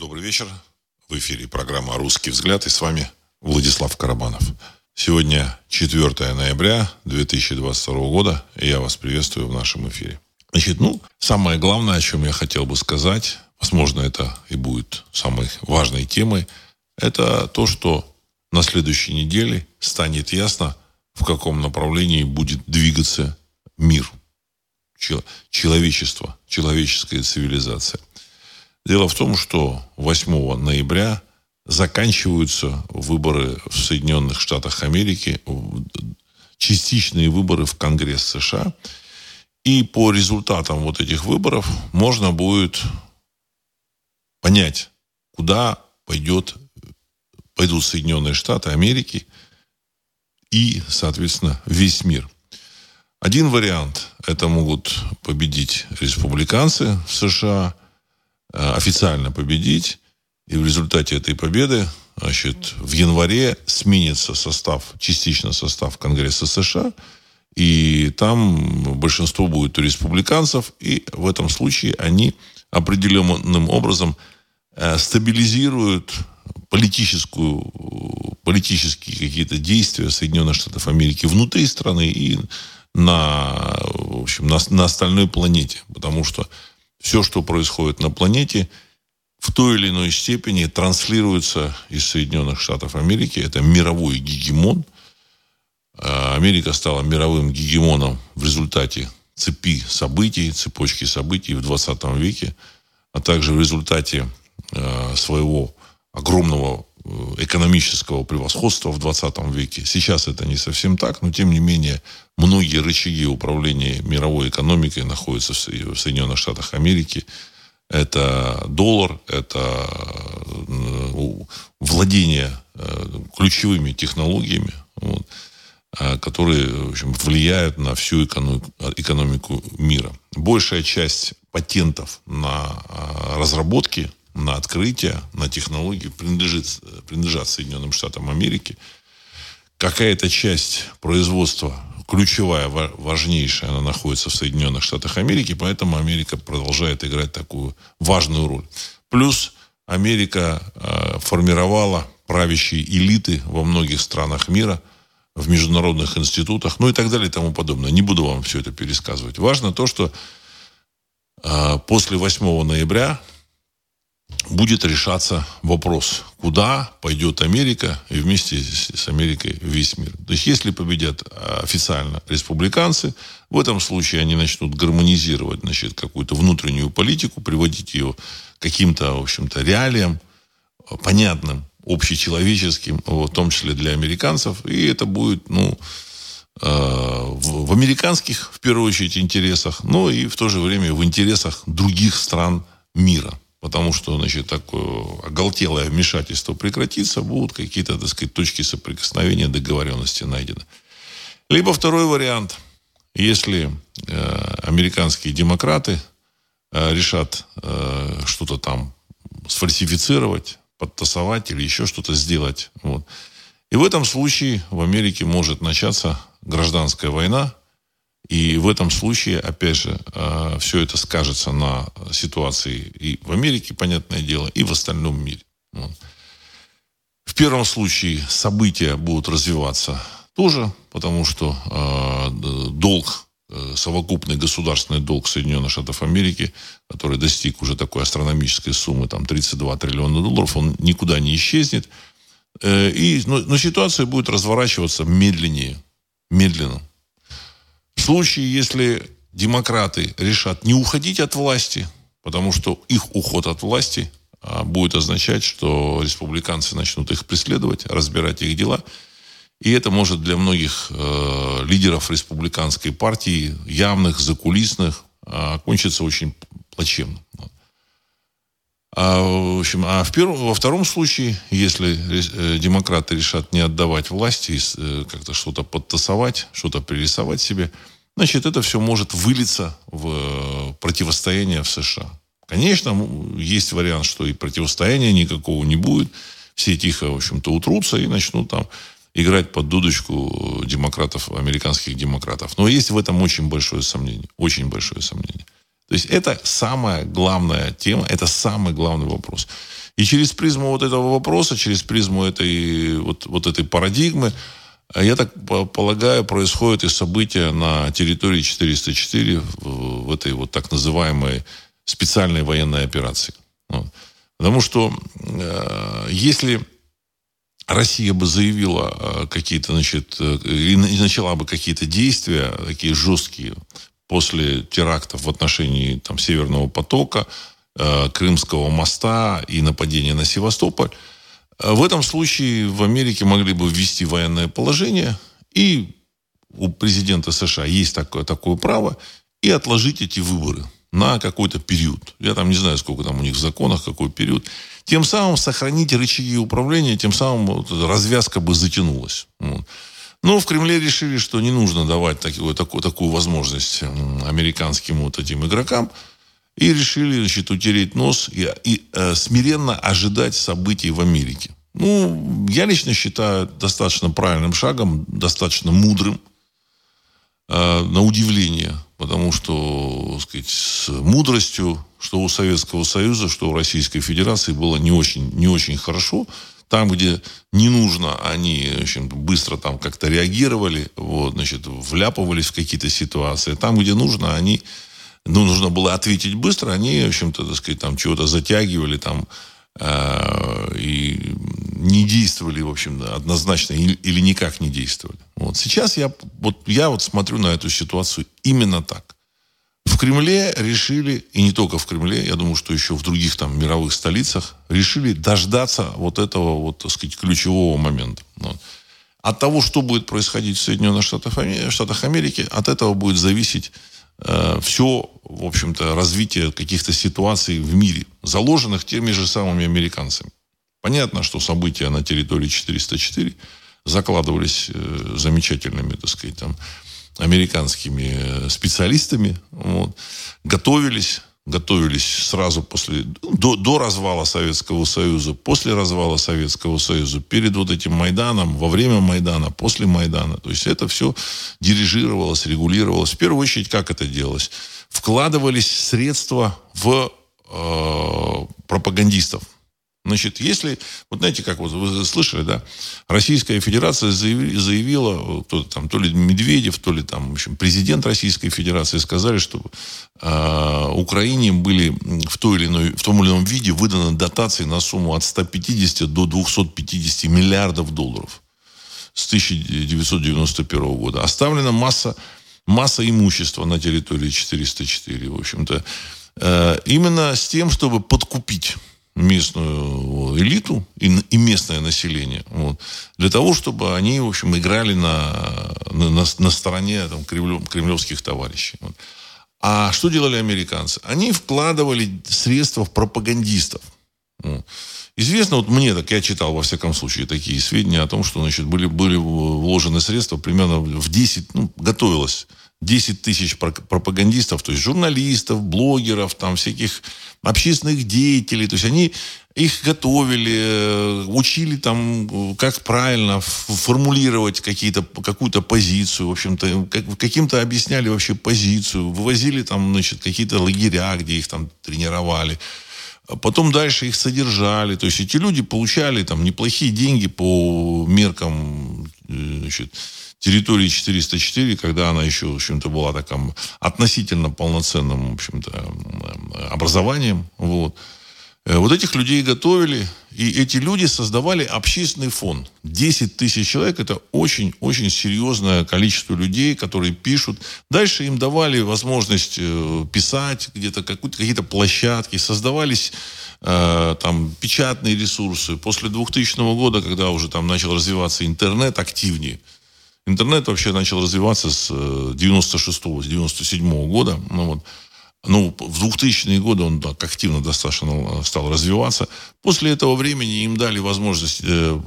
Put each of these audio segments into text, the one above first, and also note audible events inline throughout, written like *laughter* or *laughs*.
Добрый вечер. В эфире программа «Русский взгляд» и с вами Владислав Карабанов. Сегодня 4 ноября 2022 года, и я вас приветствую в нашем эфире. Значит, ну, самое главное, о чем я хотел бы сказать, возможно, это и будет самой важной темой, это то, что на следующей неделе станет ясно, в каком направлении будет двигаться мир, человечество, человеческая цивилизация. Дело в том, что 8 ноября заканчиваются выборы в Соединенных Штатах Америки, частичные выборы в Конгресс США. И по результатам вот этих выборов можно будет понять, куда пойдет, пойдут Соединенные Штаты Америки и, соответственно, весь мир. Один вариант – это могут победить республиканцы в США, официально победить, и в результате этой победы значит, в январе сменится состав, частично состав Конгресса США, и там большинство будет у республиканцев, и в этом случае они определенным образом э, стабилизируют политическую, политические какие-то действия Соединенных Штатов Америки внутри страны и на, в общем, на, на остальной планете. Потому что все, что происходит на планете, в той или иной степени транслируется из Соединенных Штатов Америки. Это мировой гегемон – Э, Америка стала мировым гегемоном в результате цепи событий, цепочки событий в 20 веке, а также в результате э, своего огромного экономического превосходства в 20 веке. Сейчас это не совсем так, но тем не менее многие рычаги управления мировой экономикой находятся в Соединенных Штатах Америки. Это доллар, это владение ключевыми технологиями. Вот. Которые в общем, влияют на всю экономику, мира. Большая часть патентов на разработки, на открытия, на технологии принадлежит, принадлежат Соединенным Штатам Америки. Какая-то часть производства, ключевая, важнейшая, она находится в Соединенных Штатах Америки, поэтому Америка продолжает играть такую важную роль. Плюс Америка э, формировала правящие элиты во многих странах мира – в международных институтах, ну и так далее и тому подобное. Не буду вам все это пересказывать. Важно то, что э, после 8 ноября будет решаться вопрос, куда пойдет Америка и вместе с, Америкой весь мир. То есть, если победят официально республиканцы, в этом случае они начнут гармонизировать значит, какую-то внутреннюю политику, приводить ее каким-то, в общем-то, реалиям, понятным общечеловеческим, в том числе для американцев. И это будет, ну, э, в американских, в первую очередь, интересах, но и в то же время в интересах других стран мира. Потому что, значит, такое оголтелое вмешательство прекратится, будут какие-то, так сказать, точки соприкосновения, договоренности найдены. Либо второй вариант, если э, американские демократы э, решат э, что-то там сфальсифицировать, подтасовать или еще что-то сделать. Вот. И в этом случае в Америке может начаться гражданская война. И в этом случае, опять же, э, все это скажется на ситуации и в Америке, понятное дело, и в остальном мире. В первом случае события будут развиваться тоже, потому что э, долг Э, совокупный государственный долг Соединенных Штатов Америки, который достиг уже такой астрономической суммы, там 32 триллиона долларов, он никуда не исчезнет. И, но, но ситуация будет разворачиваться медленнее, медленно. В случае, если демократы решат не уходить от власти, потому что их уход от власти а, будет означать, что республиканцы начнут их преследовать, разбирать их дела – и это может для многих э, лидеров республиканской партии, явных, закулисных, э, кончиться очень плачевно. А, в общем, а в первом, во втором случае, если э, демократы решат не отдавать власти, э, как-то что-то подтасовать, что-то пририсовать себе, значит, это все может вылиться в э, противостояние в США. Конечно, есть вариант, что и противостояния никакого не будет. Все тихо, в общем-то, утрутся и начнут там играть под дудочку демократов, американских демократов. Но есть в этом очень большое сомнение. Очень большое сомнение. То есть это самая главная тема, это самый главный вопрос. И через призму вот этого вопроса, через призму этой, вот, вот этой парадигмы, я так полагаю, происходят и события на территории 404 в этой вот так называемой специальной военной операции. Вот. Потому что э, если Россия бы заявила э, какие-то, значит, э, и начала бы какие-то действия такие жесткие после терактов в отношении там, Северного потока, э, Крымского моста и нападения на Севастополь, в этом случае в Америке могли бы ввести военное положение, и у президента США есть такое, такое право, и отложить эти выборы на какой-то период. Я там не знаю, сколько там у них в законах, какой период. Тем самым сохранить рычаги управления, тем самым вот, развязка бы затянулась. Вот. Но в Кремле решили, что не нужно давать такую, такую, такую возможность американским вот этим игрокам. И решили, значит, утереть нос и, и э, смиренно ожидать событий в Америке. Ну, я лично считаю достаточно правильным шагом, достаточно мудрым, э, на удивление потому что, так сказать, с мудростью, что у Советского Союза, что у Российской Федерации было не очень, не очень хорошо. Там, где не нужно, они общем, быстро там как-то реагировали, вот, значит, вляпывались в какие-то ситуации. Там, где нужно, они, ну, нужно было ответить быстро, они, в общем-то, так сказать, там чего-то затягивали, там, э, и не действовали, в общем, однозначно или никак не действовали. Вот. Сейчас я вот, я вот смотрю на эту ситуацию именно так. В Кремле решили, и не только в Кремле, я думаю, что еще в других там мировых столицах, решили дождаться вот этого вот, так сказать, ключевого момента. От того, что будет происходить в Соединенных Штатах, Штатах Америки, от этого будет зависеть э, все, в общем-то, развитие каких-то ситуаций в мире, заложенных теми же самыми американцами. Понятно, что события на территории 404 закладывались э, замечательными, так сказать, там, американскими э, специалистами, вот, готовились, готовились сразу после, до, до развала Советского Союза, после развала Советского Союза, перед вот этим Майданом, во время Майдана, после Майдана. То есть это все дирижировалось, регулировалось. В первую очередь, как это делалось? Вкладывались средства в э, пропагандистов, Значит, если, вот знаете, как вот вы слышали, да, Российская Федерация заявила, кто там, то ли Медведев, то ли там, в общем, президент Российской Федерации сказали, что э, Украине были в, той или иной, в том или ином виде выданы дотации на сумму от 150 до 250 миллиардов долларов с 1991 года. Оставлена масса, масса имущества на территории 404, в общем-то, э, именно с тем, чтобы подкупить местную элиту и, и местное население. Вот, для того, чтобы они, в общем, играли на, на, на стороне там, кремлев, кремлевских товарищей. Вот. А что делали американцы? Они вкладывали средства в пропагандистов. Известно, вот мне, так я читал, во всяком случае, такие сведения о том, что значит, были, были вложены средства примерно в 10, ну, готовилось 10 тысяч пропагандистов, то есть журналистов, блогеров, там всяких общественных деятелей. То есть они их готовили, э, учили там, как правильно формулировать какие-то, какую-то позицию, в общем-то, как, каким-то объясняли вообще позицию, вывозили там, значит, какие-то лагеря, где их там тренировали. А потом дальше их содержали. То есть эти люди получали там неплохие деньги по меркам э, значит, территории 404, когда она еще, в общем-то, была таким относительно полноценным, в общем-то, образованием. Вот. Э, вот этих людей готовили, и эти люди создавали общественный фонд. 10 тысяч человек – это очень-очень серьезное количество людей, которые пишут. Дальше им давали возможность э, писать где-то, какие-то площадки, создавались э, там печатные ресурсы. После 2000 года, когда уже там начал развиваться интернет активнее, Интернет вообще начал развиваться с 96-го, э, с 97-го года. Ну, вот. Ну, в 2000-е годы он так активно достаточно э, стал развиваться. После этого времени им дали возможность э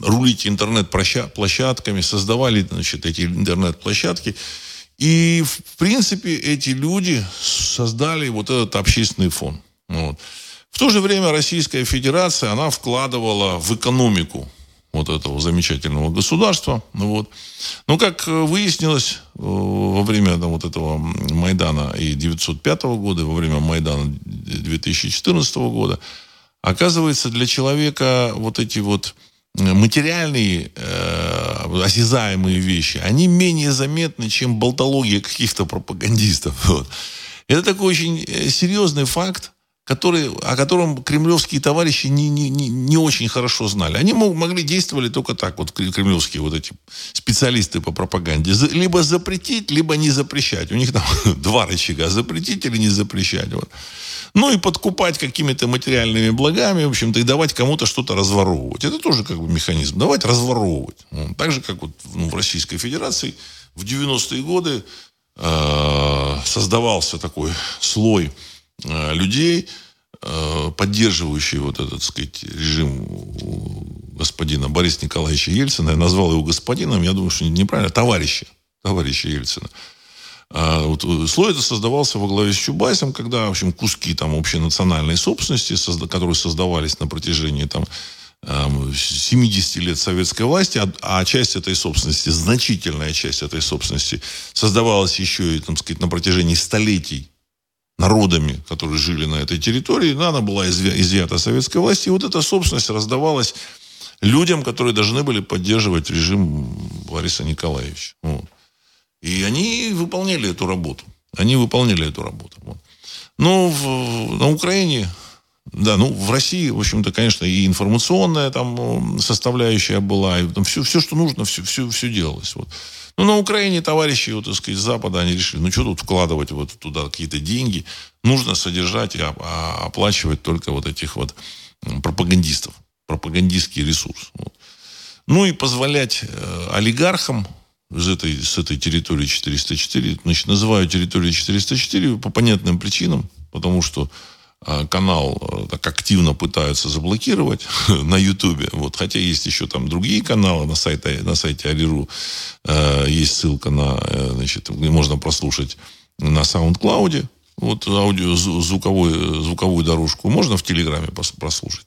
рулить интернет-площадками, создавали значит, эти интернет-площадки. И, в принципе, эти люди создали вот этот общественный фон. Вот. В то же время Российская Федерация, она вкладывала в экономику вот этого замечательного государства. Ну, вот. Но, как выяснилось, э, во время там, вот этого Майдана и 905 года, и во время Майдана 2014 года, Оказывается, для человека вот эти вот материальные, э, осязаемые вещи, они менее заметны, чем болтология каких-то пропагандистов. *laughs* Вот. Это такой очень э, серьезный факт, который, о котором кремлевские товарищи не, не, не, не очень хорошо знали. Они мог, могли действовать только так, вот кремлевские вот эти специалисты по пропаганде. Либо запретить, либо не запрещать. У них там *laughs* два рычага. Запретить или не запрещать. Вот. Ну и подкупать какими-то материальными благами, в общем-то, и давать кому-то что-то разворовывать. Это тоже как бы механизм. Давать разворовывать. Так же, как вот ну, в Российской Федерации в 90-е годы э, создавался такой слой людей, э, поддерживающий вот этот, так сказать, режим господина Бориса Николаевича Ельцина. Я назвал его господином, я думаю, что неправильно, товарища, товарища Ельцина. А вот э, слой это создавался во главе с Чубайсом, когда, в общем, куски там общенациональной собственности, которые создавались на протяжении там 70 лет советской власти, а, а часть этой собственности, значительная часть этой собственности создавалась еще и, там сказать, на протяжении столетий народами, которые жили на этой территории, она была изъята советской власти, и вот эта собственность раздавалась людям, которые должны были поддерживать режим Бориса Николаевича. Вот. И они выполняли эту работу. Они выполняли эту работу. Вот. Но в, на Украине, да, ну, в России, в общем-то, конечно, и информационная там составляющая была, и там все, все что нужно, все, все, все делалось. Вот. Ну, на Украине товарищи, вот, так сказать, Запада, они решили, ну, что тут вкладывать вот туда какие-то деньги. Нужно содержать и оплачивать только вот этих вот пропагандистов. Пропагандистский ресурс. Вот. Ну, и позволять э, олигархам из этой, с этой территории 404, значит, называю территорию 404 по понятным причинам, потому что а, канал э, так активно пытаются заблокировать *laughs* на Ютубе. Вот, хотя есть еще там другие каналы на сайте, на сайте Алиру. Э, есть ссылка на, э, значит, можно прослушать на SoundCloud. Вот аудио, звуковую, звуковую дорожку можно в Телеграме прослушать.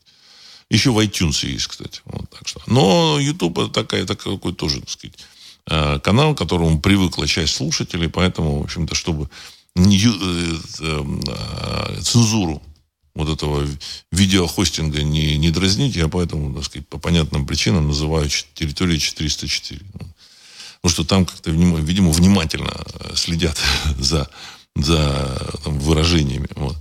Еще в iTunes есть, кстати. Вот, так что. Но YouTube это такая, такой тоже, так сказать, канал, к которому привыкла часть слушателей, поэтому, в общем-то, чтобы Э, э, цензуру вот этого видеохостинга не, не дразнить, я поэтому, так сказать, по понятным причинам называю территорией 404. Потому что там как-то, видимо, внимательно э, следят *laughs* за, за там, выражениями. Вот.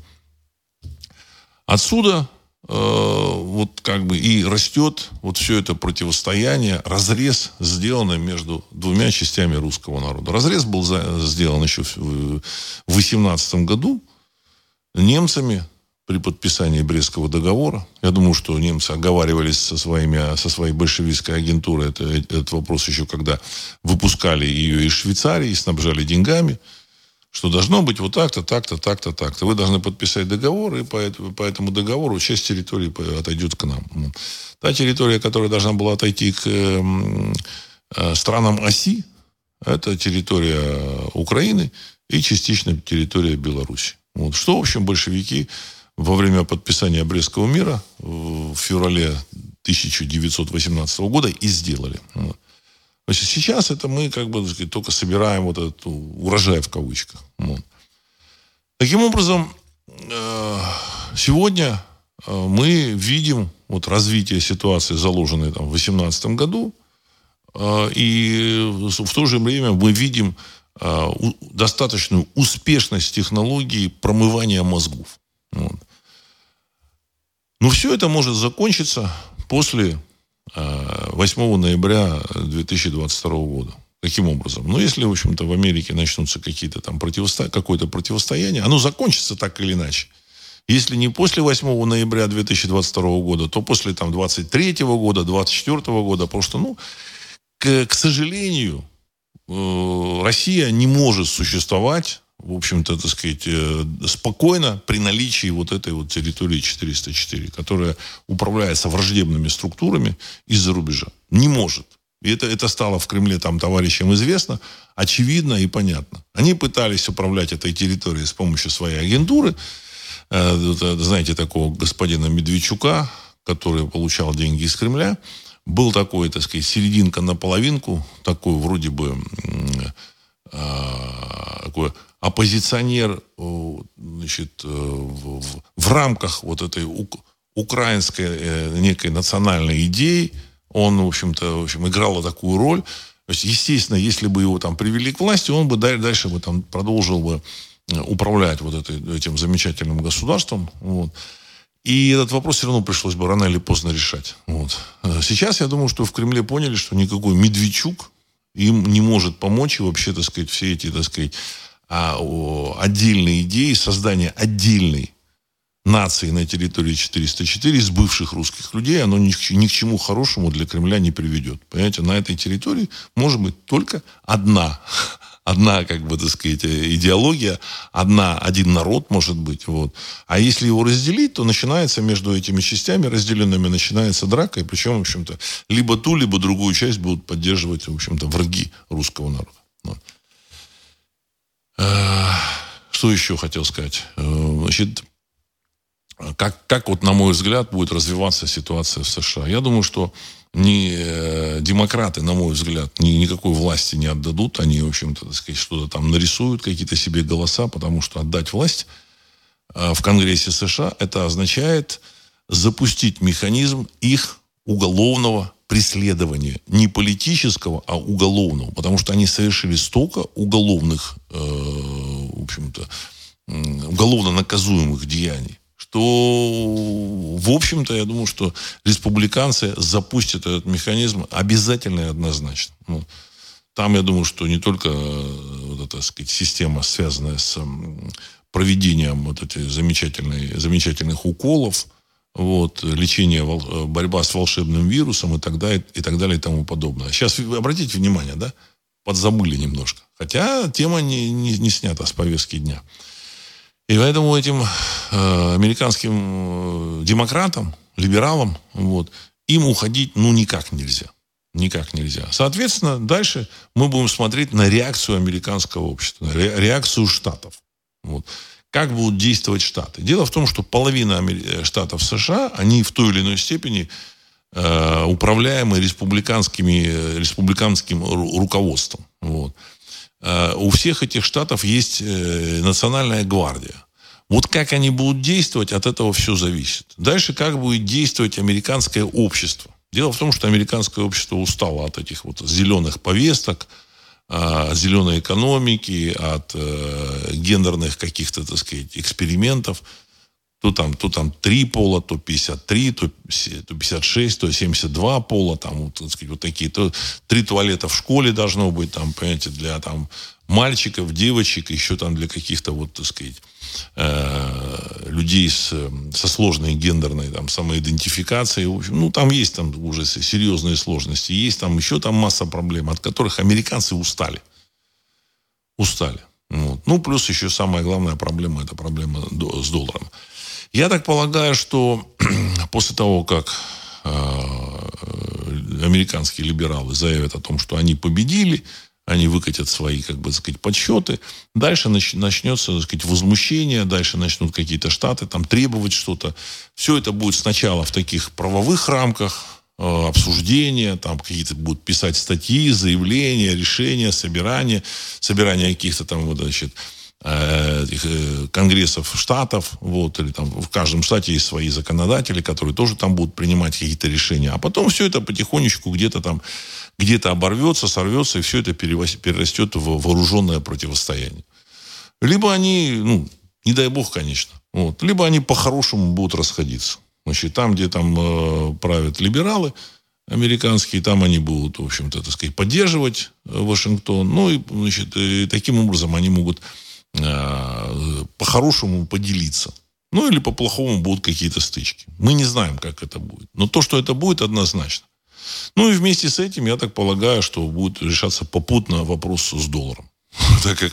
Отсюда Э, вот как бы и растет вот все это противостояние, разрез сделанный между двумя частями русского народа. Разрез был сделан еще в 18 году немцами при подписании Брестского договора. Я думаю, что немцы оговаривались со, своими, со своей большевистской агентурой это, этот вопрос еще когда выпускали ее из Швейцарии, снабжали деньгами что должно быть вот так-то, так-то, так-то, так-то. Вы должны подписать договор, и по, по этому договору часть территории отойдет к нам. Ну, та территория, которая должна была отойти к э, странам оси, это территория Украины и частично территория Беларуси. Вот. Что, в общем, большевики во время подписания Брестского мира в феврале 1918 года и сделали. Вот. Значит, сейчас это мы как бы сказать, только собираем вот этот урожай в кавычках. Вот. Таким образом, э, сегодня э, мы видим вот развитие ситуации, заложенной там, в 2018 году, э, и в то же время мы видим достаточную успешность технологии промывания мозгов. Вот. Но все это может закончиться после 8 ноября 2022 года. Каким образом? Ну, если, в общем-то, в Америке начнутся какие-то там противосто... какое-то противостояние, оно закончится так или иначе. Если не после 8 ноября 2022 года, то после там 23 года, 24 года, потому что, ну, к, к сожалению, э, Россия не может существовать в общем-то, так сказать, э, спокойно при наличии вот этой вот территории 404, которая управляется враждебными структурами из-за рубежа. Не может. И это, это стало в Кремле там товарищам известно, очевидно и понятно. Они пытались управлять этой территорией с помощью своей агентуры. Э, знаете, такого господина Медведчука, который получал деньги из Кремля. Был такой, так сказать, серединка на половинку, такой вроде бы э, такой оппозиционер значит, э, в, в, в рамках вот этой украинской э, некой национальной идеей. Он, в общем-то, в общем, играл такую роль. То есть, естественно, если бы его там привели к власти, он бы дальше бы там продолжил бы э, управлять вот этой, этим замечательным государством. Вот. И этот вопрос все равно пришлось бы рано или поздно решать. Вот. Э, сейчас я думаю, что в Кремле поняли, что никакой Медведчук им не может помочь. И вообще, так сказать, все эти, так сказать, а, отдельные идеи создания отдельной нации на территории 404 из бывших русских людей, оно ни, ни к чему хорошему для Кремля не приведет. Понимаете, на этой территории может быть только одна *laughs* одна, как бы, так сказать, идеология, одна, один народ может быть. Вот. А если его разделить, то начинается между этими частями разделенными, начинается драка, и причем, в общем-то, либо ту, либо другую часть будут поддерживать, в общем-то, враги русского народа. Э, что еще хотел сказать? Э, значит, как, как вот, на мой взгляд, будет развиваться ситуация в США? Я думаю, что ни э, демократы, на мой взгляд, ни, никакой власти не отдадут. Они, в общем-то, так сказать, что-то там нарисуют, какие-то себе голоса, потому что отдать власть в Конгрессе США, это означает запустить механизм их уголовного преследования. Не политического, а уголовного. Потому что они совершили столько уголовных, э, в общем-то, уголовно наказуемых деяний что, в общем-то, я думаю, что республиканцы запустят этот механизм обязательно и однозначно. Ну, там, я думаю, что не только э, вот эта, сказать, система, связанная с проведением вот этих замечательных, замечательных уколов, вот, лечение, э, борьба с волшебным вирусом и так далее, и так далее и тому подобное. Сейчас обратите внимание, да, подзабыли немножко. Хотя тема не, не, не снята с повестки дня. И поэтому этим э, американским э, демократам, либералам, вот, им уходить ну никак нельзя. Никак нельзя. Соответственно, дальше мы будем смотреть на реакцию американского общества, на реакцию штатов. Вот. Как будут действовать штаты? Дело в том, что половина э, штатов США, они в той или иной степени э, управляемы республиканскими, э, республиканским руководством. Вот. Э, у всех этих штатов есть э, национальная гвардия. Вот как они будут действовать, от этого все зависит. Дальше, как будет действовать американское общество. Дело в том, что американское общество устало от этих вот зеленых повесток, зеленой экономики, от э, гендерных каких-то, так сказать, экспериментов. То там, то там 3 пола, то 53, то, то 56, то 72 пола, там, вот, так сказать, вот такие, то три туалета в школе должно быть, там, понимаете, для там мальчиков, девочек, еще там для каких-то, вот, так сказать, людей с, со сложной гендерной там, самоидентификацией. В общем, ну, там есть там уже серьезные сложности. Есть там еще там масса проблем, от которых американцы устали. Устали. Вот. Ну, плюс еще самая главная проблема, это проблема с долларом. Я так полагаю, что *clears throat* после того, как э, американские либералы заявят о том, что они победили, они выкатят свои, как бы сказать, подсчеты. Дальше начнется, так сказать, возмущение, дальше начнут какие-то штаты там требовать что-то. Все это будет сначала в таких правовых рамках, э, обсуждения, там какие-то будут писать статьи, заявления, решения, собирания, собирания каких-то там, вот, значит, конгрессов штатов, вот, или там в каждом штате есть свои законодатели, которые тоже там будут принимать какие-то решения. А потом все это потихонечку где-то там, где-то оборвется, сорвется, и все это перерастет в вооруженное противостояние. Либо они, ну, не дай бог, конечно, вот, либо они по-хорошему будут расходиться. Значит, там, где там э, правят либералы, американские, там они будут, в общем-то, так сказать, поддерживать э, Вашингтон. Ну, и, значит, и таким образом они могут Э, по-хорошему поделиться. Ну, или по-плохому будут какие-то стычки. Мы не знаем, как это будет. Но то, что это будет, однозначно. Ну, и вместе с этим, я так полагаю, что будет решаться попутно вопрос с долларом. *laughs* Так как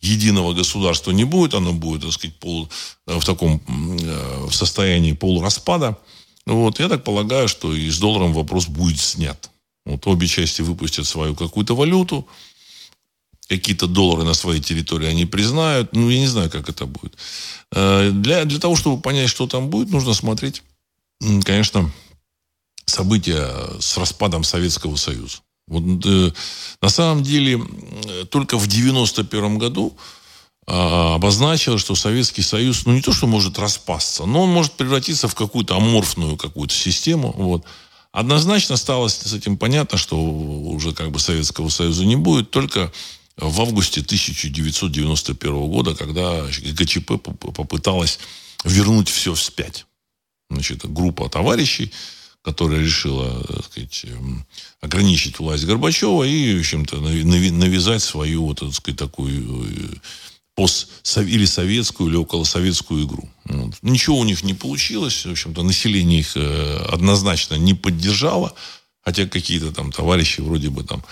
единого государства не будет, оно будет, так сказать, пол, в таком э, в состоянии полураспада. Вот, я так полагаю, что и с долларом вопрос будет снят. Вот обе части выпустят свою какую-то валюту, какие-то доллары на своей территории они признают. Ну, я не знаю, как это будет. Э, для, для того, чтобы понять, что там будет, нужно смотреть, конечно, события с распадом Советского Союза. Вот, э, на самом деле, только в 91 году а, обозначила, что Советский Союз, ну не то, что может распасться, но он может превратиться в какую-то аморфную какую-то систему. Вот. Однозначно стало с этим понятно, что уже как бы Советского Союза не будет, только в августе 1991 года, когда ГКЧП попыталась вернуть все вспять. Значит, группа товарищей, которая решила так сказать, эм, ограничить власть Горбачева и, в общем-то, навязать свою, вот, так сказать, такую э, пост или советскую, или околосоветскую игру. Вот. Ничего у них не получилось. В общем-то, население их э, однозначно не поддержало. Хотя какие-то там товарищи вроде бы там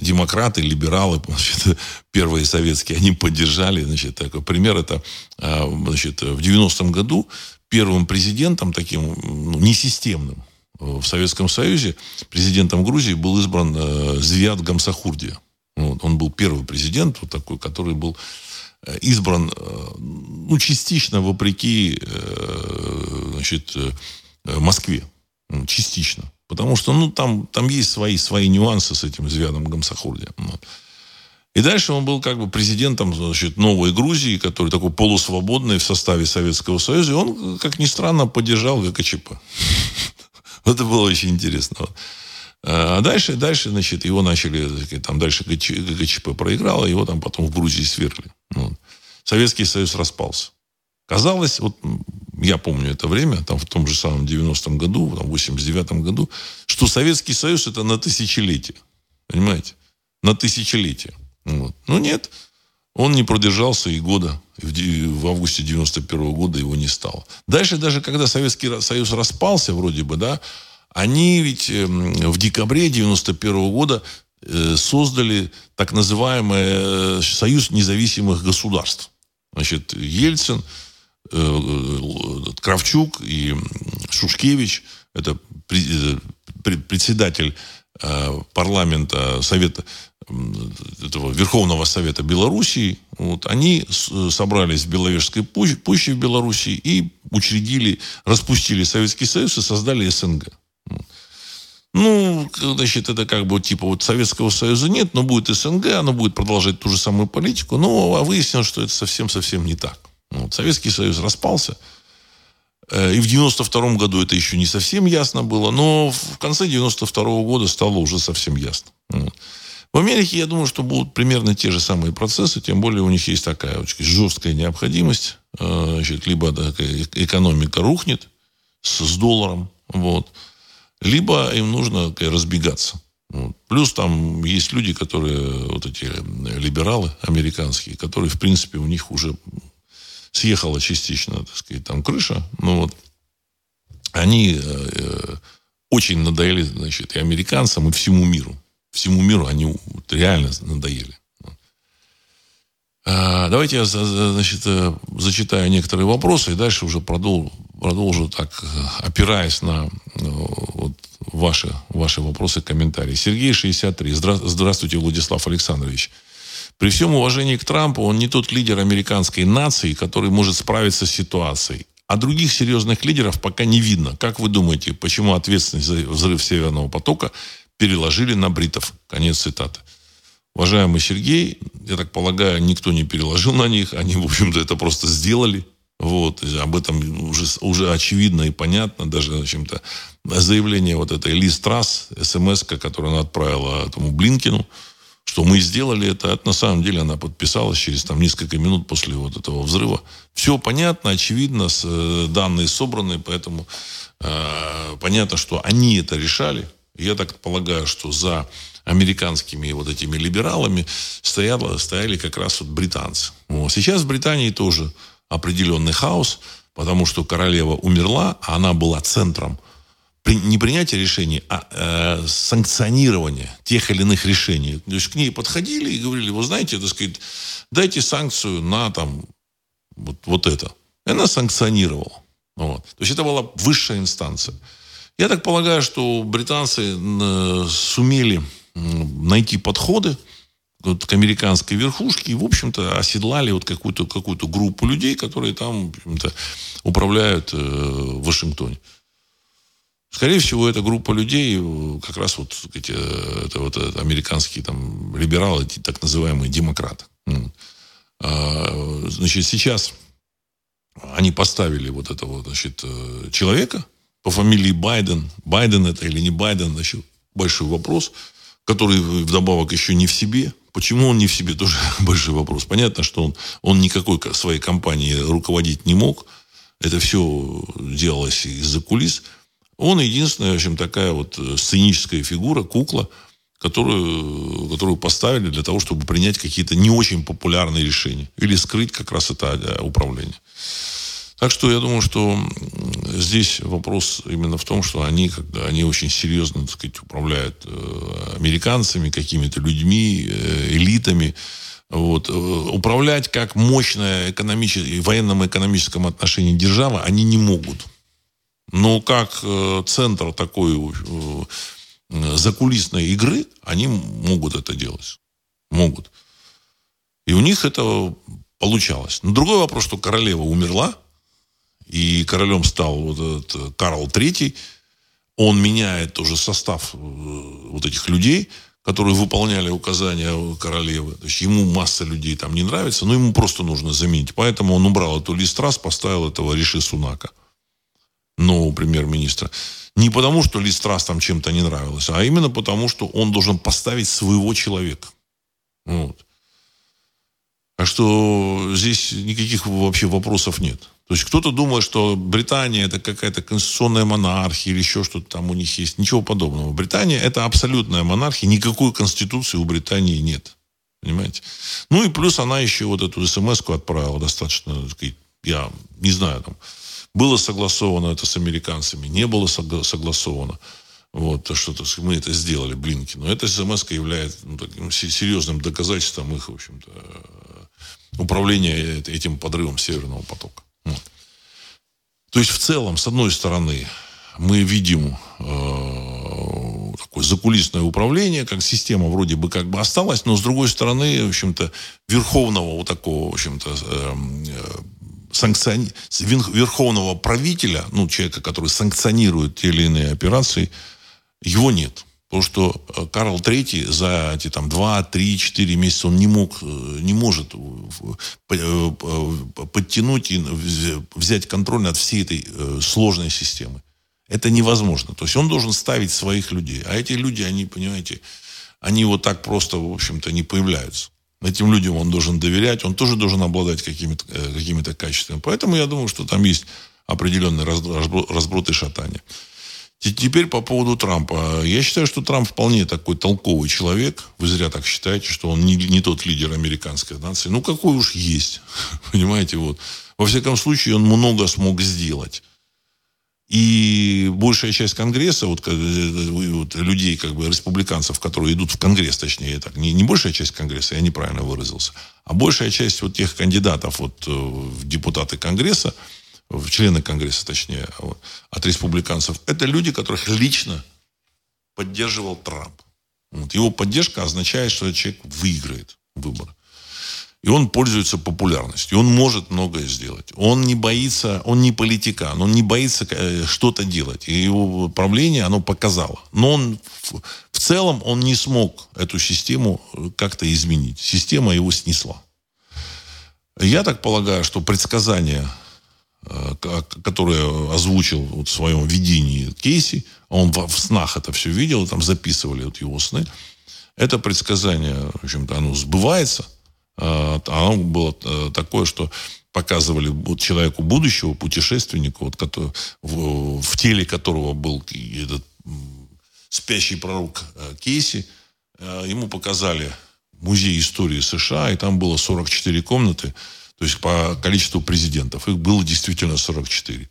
демократы, либералы, *laughs* значит, первые советские, они поддержали. Значит, такой пример это а, значит, в 90-м году первым президентом таким ну, несистемным в Советском Союзе президентом Грузии был избран э, Звиат Гамсахурдия. Вот, он был первый президент, вот такой, который был э, избран э, ну, частично вопреки э, значит, Москве. Ну, частично. Потому что ну, там, там есть свои, свои нюансы с этим Звядом Гамсахурди. Вот. И дальше он был как бы президентом значит, новой Грузии, который такой полусвободный в составе Советского Союза. И он, как ни странно, поддержал ГКЧП. *laughs* Это было очень интересно. А дальше, дальше, значит, его начали, там дальше ГКЧП проиграл, его там потом в Грузии свергли. Советский Союз распался. Казалось, вот я помню это время, там в том же самом 90-м году, в 89-м году, что Советский Союз это на тысячелетие. Понимаете? На тысячелетие. Вот. Но нет, он не продержался и года. В, августе 91 -го года его не стало. Дальше даже, когда Советский Союз распался, вроде бы, да, они ведь эм, в декабре 91 -го года э, создали так называемый э, Союз независимых государств. Значит, Ельцин, Кравчук и Шушкевич, это председатель э, парламента Совета этого Верховного Совета Белоруссии, вот, они собрались в Беловежской пуще в Белоруссии и учредили, распустили Советский Союз и создали СНГ. Ну, значит, это как бы типа вот Советского Союза нет, но будет СНГ, оно будет продолжать ту же самую политику. Но а выяснилось, что это совсем-совсем не так. Вот. Советский Союз распался. Э, и в 92 году это еще не совсем ясно было, но в конце 92 года стало уже совсем ясно. Вот. В Америке, я думаю, что будут примерно те же самые процессы, тем более у них есть такая очень жесткая необходимость. Э, значит, либо экономика рухнет с, с долларом, вот, либо им нужно разбегаться. Вот. Плюс там есть люди, которые, вот эти либералы американские, которые, в принципе, у них уже съехала частично, так сказать, там крыша, ну вот, они э, э, очень надоели, значит, и американцам, и всему миру. Всему миру они вот, реально надоели. А, давайте я, значит, э, зачитаю некоторые вопросы и дальше уже продолжу, продолжу так, опираясь на вот, ваши, ваши вопросы, комментарии. Сергей, 63. Здравствуйте, Владислав Александрович. При всем уважении к Трампу, он не тот лидер американской нации, который может справиться с ситуацией. А других серьезных лидеров пока не видно. Как вы думаете, почему ответственность за взрыв Северного потока переложили на бритов? Конец цитаты. Уважаемый Сергей, я так полагаю, никто не переложил на них. Они, в общем-то, это просто сделали. Вот, об этом уже, уже очевидно и понятно. Даже, в общем-то, заявление вот этой Ли Страс, смс которую она отправила этому Блинкину, что мы сделали это, это на самом деле она подписалась через там, несколько минут после вот этого взрыва. Все понятно, очевидно, с, э, данные собраны, поэтому э, понятно, что они это решали. Я так полагаю, что за американскими вот этими либералами стояли, стояли как раз вот британцы. Вот. Сейчас в Британии тоже определенный хаос, потому что королева умерла, а она была центром не принятие решений, а э, санкционирование тех или иных решений. То есть к ней подходили и говорили, вы знаете, так сказать, дайте санкцию на там вот, вот это. И она санкционировала. Вот. То есть это была высшая инстанция. Я так полагаю, что британцы сумели найти подходы вот, к американской верхушке и, в общем-то, оседлали вот какую-то какую группу людей, которые там, в управляют э, в Вашингтоне. Скорее всего, эта группа людей, э, как раз вот эти, это вот американские там либералы, так называемые демократы. А, значит, сейчас они поставили вот этого, значит, э, человека по фамилии Байден. Байден это или не Байден, значит, большой вопрос, который вдобавок еще не в себе. Почему он не в себе, *laughs* тоже большой вопрос. Понятно, что он, он никакой своей компании руководить не мог. Это все делалось из-за кулис. Он единственная, в общем, такая вот э, сценическая фигура, кукла, которую, которую поставили для того, чтобы принять какие-то не очень популярные решения. Или скрыть как раз это э, управление. Так что я думаю, что здесь вопрос именно в том, что они, когда они очень серьезно, так сказать, управляют э, американцами, какими-то людьми, элитами. Вот. Управлять как мощная экономическая, в военном экономическом отношении держава они не могут. Но как центр такой закулисной игры, они могут это делать. Могут. И у них это получалось. Но другой вопрос, что королева умерла, и королем стал вот этот э, Карл III, он меняет уже состав э, вот этих людей, которые выполняли указания королевы. То есть ему масса людей там не нравится, но ему просто нужно заменить. Поэтому он убрал эту Листрас, поставил этого Риши Сунака, нового премьер-министра. Не потому, что Листрас там чем-то не нравилось, а именно потому, что он должен поставить своего человека. Вот. Так что здесь никаких вообще вопросов нет. То есть кто-то думает, что Британия это какая-то конституционная монархия или еще что-то там у них есть. Ничего подобного. Британия это абсолютная монархия. Никакой конституции у Британии нет. Понимаете? Ну и плюс она еще вот эту смс отправила достаточно, я не знаю, там, было согласовано это с американцами, не было согласовано. Вот, то, что мы это сделали, Блинки. Но эта смс является ну, таким серьезным доказательством их, в общем-то, управления этим подрывом Северного потока. То есть в целом, с одной стороны, мы видим э, такое закулисное управление, как система вроде бы как бы осталась, но с другой стороны, в общем-то, верховного вот такого, в общем-то, э, санкциони... верховного правителя, ну, человека, который санкционирует те или иные операции, его нет. Потому что э, Карл III за эти там 2, 3, 4 месяца он не мог, э, не может э, подтянуть и взять контроль над всей этой сложной системой. Это невозможно. То есть он должен ставить своих людей. А эти люди, они, понимаете, они вот так просто, в общем-то, не появляются. Этим людям он должен доверять, он тоже должен обладать какими-то какими качествами. Поэтому я думаю, что там есть определенный разброд и шатание. Теперь по поводу Трампа. Я считаю, что Трамп вполне такой толковый человек. Вы зря так считаете, что он не, не тот лидер американской нации. Ну, какой уж есть. *laughs* Понимаете, вот. Во всяком случае, он много смог сделать. И большая часть Конгресса, вот, вот людей, как бы республиканцев, которые идут в Конгресс, точнее, так, не, не большая часть Конгресса, я неправильно выразился, а большая часть вот тех кандидатов вот, э, в депутаты Конгресса, в члены Конгресса, точнее, вот, от республиканцев, это люди, которых лично поддерживал Трамп. Вот. Его поддержка означает, что человек выиграет выборы. И он пользуется популярностью. Он может многое сделать. Он не боится, он не политикан, он не боится э, что-то делать. И его правление, оно показало. Но он в целом он не смог эту систему э, как-то изменить. Система его снесла. Я так полагаю, что предсказания Э, которое озвучил вот в своем видении Кейси, а он в снах это все видел, там записывали вот его сны, это предсказание, в общем-то, оно сбывается, а оно было э, такое, что показывали вот человеку будущего, путешественнику, вот, который, в, в теле которого был этот спящий пророк э, Кейси, ему показали музей истории США, и там было 44 комнаты, то есть по количеству президентов. Их было действительно 44.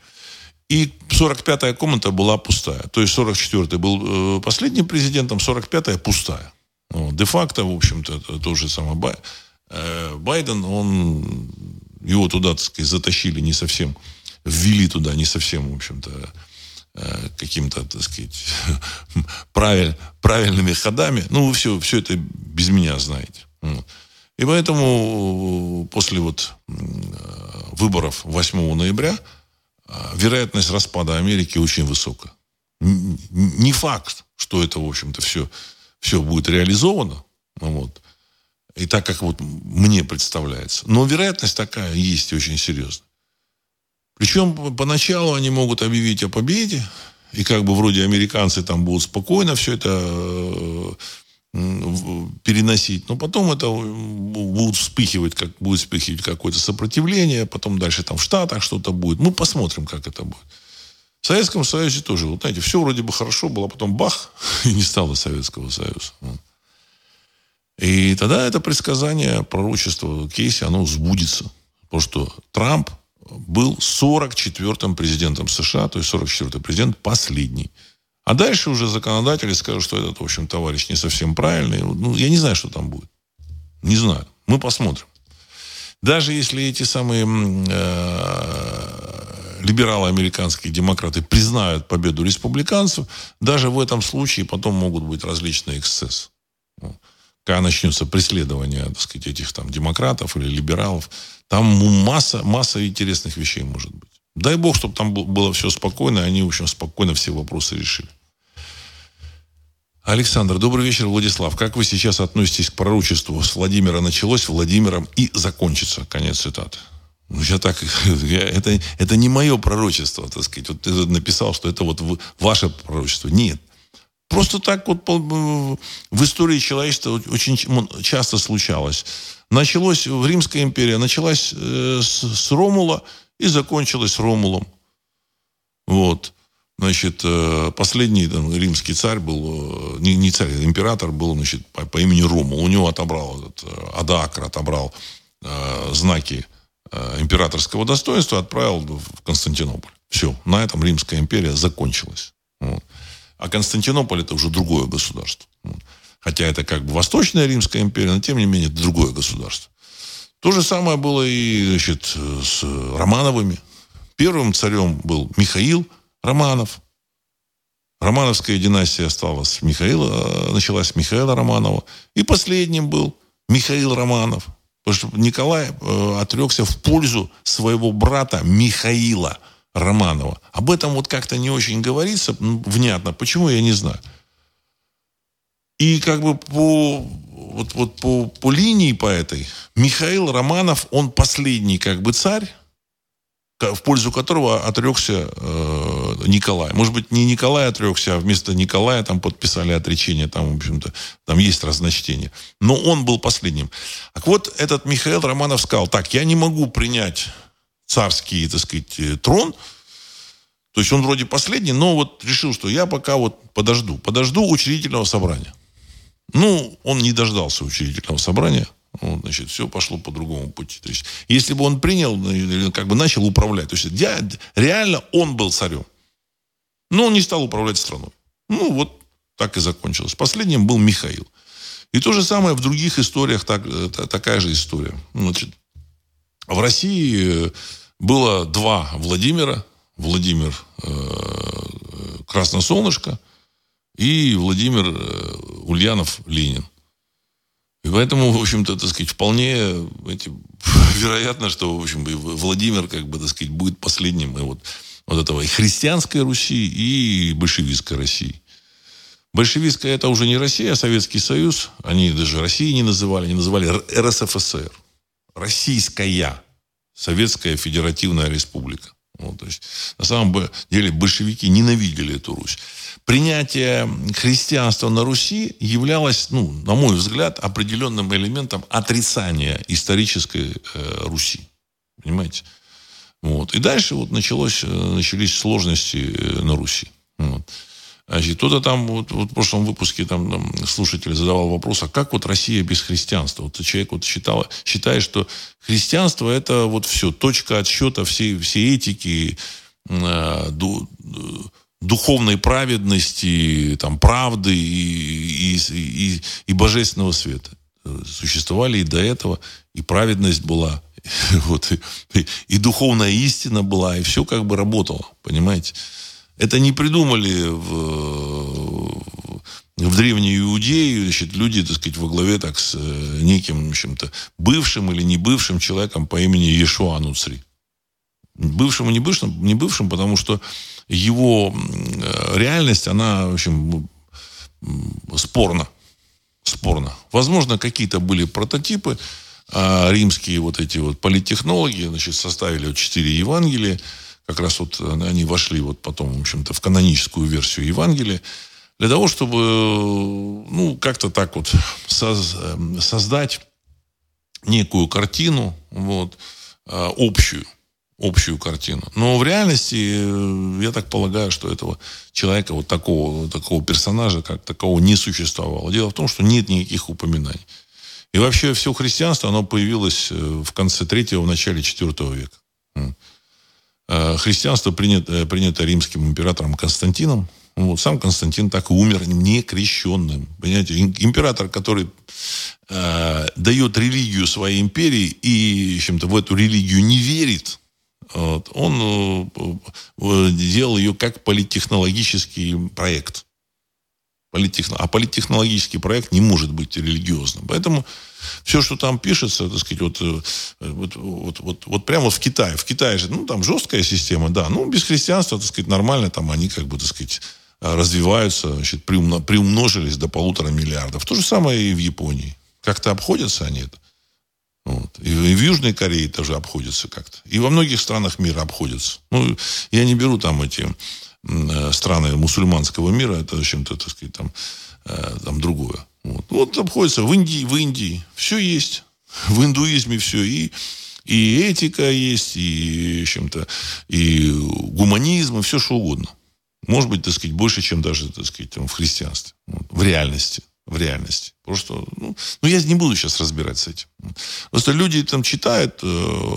И 45-я комната была пустая. То есть 44-й был э, последним президентом, 45-я пустая. Де-факто, в общем-то, тот же э, Байден, он его туда, так сказать, затащили не совсем, ввели туда не совсем, в общем-то, э, каким-то, так сказать, *laughs* правиль, правильными ходами. Ну, вы все, все это без меня знаете. И поэтому э, после вот э, выборов 8 ноября э, вероятность распада Америки очень высокая. Не факт, что это, в общем-то, все, все будет реализовано. Вот. И так, как вот мне представляется. Но вероятность такая есть очень серьезная. Причем поначалу они могут объявить о победе, и как бы вроде американцы там будут спокойно все это э, переносить, но потом это будут вспыхивать, как будет вспыхивать какое-то сопротивление, потом дальше там в Штатах что-то будет. Мы посмотрим, как это будет. В Советском Союзе тоже, вот знаете, все вроде бы хорошо было, а потом бах, *laughs* и не стало Советского Союза. И тогда это предсказание, пророчество Кейси, оно сбудется. Потому что Трамп был 44-м президентом США, то есть 44-й президент последний. А дальше уже законодатели скажут, что этот, в общем, товарищ не совсем правильный. Ну, я не знаю, что там будет. Не знаю. Мы посмотрим. Даже если эти самые э, либералы американские демократы признают победу республиканцев, даже в этом случае потом могут быть различные эксцессы. Когда начнется преследование, так сказать, этих там демократов или либералов, там масса, масса интересных вещей может быть. Дай бог, чтобы там было все спокойно, и они, в общем, спокойно все вопросы решили. Александр, добрый вечер, Владислав. Как вы сейчас относитесь к пророчеству? С Владимира началось, Владимиром и закончится. Конец цитаты. Ну, я так, *laughs* я, это, это не мое пророчество, так сказать. Вот ты написал, что это вот ваше пророчество. Нет. Просто так вот в истории человечества очень часто случалось. Началось в Римской империи, началась э, с, Ромула и закончилась Ромулом. Вот. Значит, э, последний там, римский царь был, э, не, не царь, а император был, значит, по, по имени Ромул. У него отобрал этот, э, Адакр, отобрал э, знаки э, императорского достоинства, отправил в Константинополь. Все, на этом Римская империя закончилась. Вот. А Константинополь это уже другое государство. Хотя это как бы Восточная Римская империя, но тем не менее это другое государство. То же самое было и значит, с Романовыми. Первым царем был Михаил – Романов. Романовская династия осталась Михаила, началась Михаила Романова. И последним был Михаил Романов. Потому что Николай э, отрекся в пользу своего брата Михаила Романова. Об этом вот как-то не очень говорится внятно. Почему, я не знаю. И как бы по, вот, вот по, по линии по этой Михаил Романов, он последний как бы царь, в пользу которого отрекся э, Николай. Может быть, не Николай отрекся, а вместо Николая там подписали отречение, там, в общем-то, там есть разночтение. Но он был последним. Так вот, этот Михаил Романов сказал, так, я не могу принять царский, так сказать, э, трон, то есть он вроде последний, но вот решил, что я пока вот подожду, подожду учредительного собрания. Ну, он не дождался учредительного собрания, вот, значит, все пошло по другому пути. То есть, если бы он принял, ну, как бы начал управлять, то есть, реально он был царем. Но он не стал управлять страной. Ну, вот так и закончилось. Последним был Михаил. И то же самое в других историях, так, такая же история. Значит, в России э, было два Владимира. Владимир э, Красносолнышко и Владимир э, Ульянов Ленин. И поэтому, в общем-то, так сказать, вполне эти, *laughs* вероятно, что, в общем, Владимир, как бы, так сказать, будет последним и вот, вот этого и христианской Руси, и большевистской России. Большевистская это уже не Россия, а Советский Союз. Они даже России не называли, они называли РСФСР. Российская Советская Федеративная Республика. Вот, то есть, на самом деле большевики ненавидели эту Русь принятие христианства на Руси являлось, ну, на мой взгляд, определенным элементом отрицания исторической э, Руси. Понимаете? Вот. И дальше вот началось, э, начались сложности э, на Руси. Вот. Значит, кто-то там, вот, вот в прошлом выпуске там, там слушатель задавал вопрос, а как вот Россия без христианства? Вот человек вот считал, считает, что христианство это вот все, точка отсчета всей, всей этики, э, ду, духовной праведности, там, правды и, и, и, и божественного света. Существовали и до этого, и праведность была, *laughs* вот, и, и духовная истина была, и все как бы работало, понимаете? Это не придумали в, в древней Иудее, значит, люди, так сказать, во главе так с э, неким, в общем-то, бывшим или не бывшим человеком по имени Иешуа Нуцри. Бывшим и не бывшим, не бывшим, потому что его реальность, она, в общем, спорна. бесспорно. Возможно, какие-то были прототипы, а римские вот эти вот политтехнологи, значит, составили вот четыре Евангелия, как раз вот они вошли вот потом, в общем-то, в каноническую версию Евангелия, для того, чтобы, ну, как-то так вот создать некую картину, вот, а, общую, общую картину. Но в реальности, э, я так полагаю, что этого человека, вот такого, такого персонажа, как такого, не существовало. Дело в том, что нет никаких упоминаний. И вообще все христианство, оно появилось э, в конце третьего, в начале четвертого века. А, христианство принято, принято римским императором Константином. Вот, сам Константин так и умер не крещенным. Понимаете, император, который э, дает религию своей империи и чем-то в эту религию не верит, вот, он э, э, делал ее как политтехнологический проект. Политтехно... А политтехнологический проект не может быть религиозным. Поэтому все, что там пишется, так сказать, вот, э, вот, вот, вот, вот прямо в Китае. В Китае же, ну, там жесткая система, да. Ну, без христианства, так сказать, нормально. Там они, как бы, так сказать, развиваются, значит, приумножились до полутора миллиардов. То же самое и в Японии. Как-то обходятся они это. Вот. И, в Южной Корее тоже обходятся как-то. И во многих странах мира обходятся. Ну, я не беру там эти э, страны мусульманского мира, это чем-то, так сказать, там, э, там другое. Вот. вот обходится в Индии, в Индии. Все есть. В индуизме все. И, и этика есть, и чем-то, и гуманизм, и все что угодно. Может быть, так сказать, больше, чем даже, так сказать, там, в христианстве. Вот, в реальности. В реальности. Просто, ну, ну, я не буду сейчас разбирать с этим. Просто люди там читают э,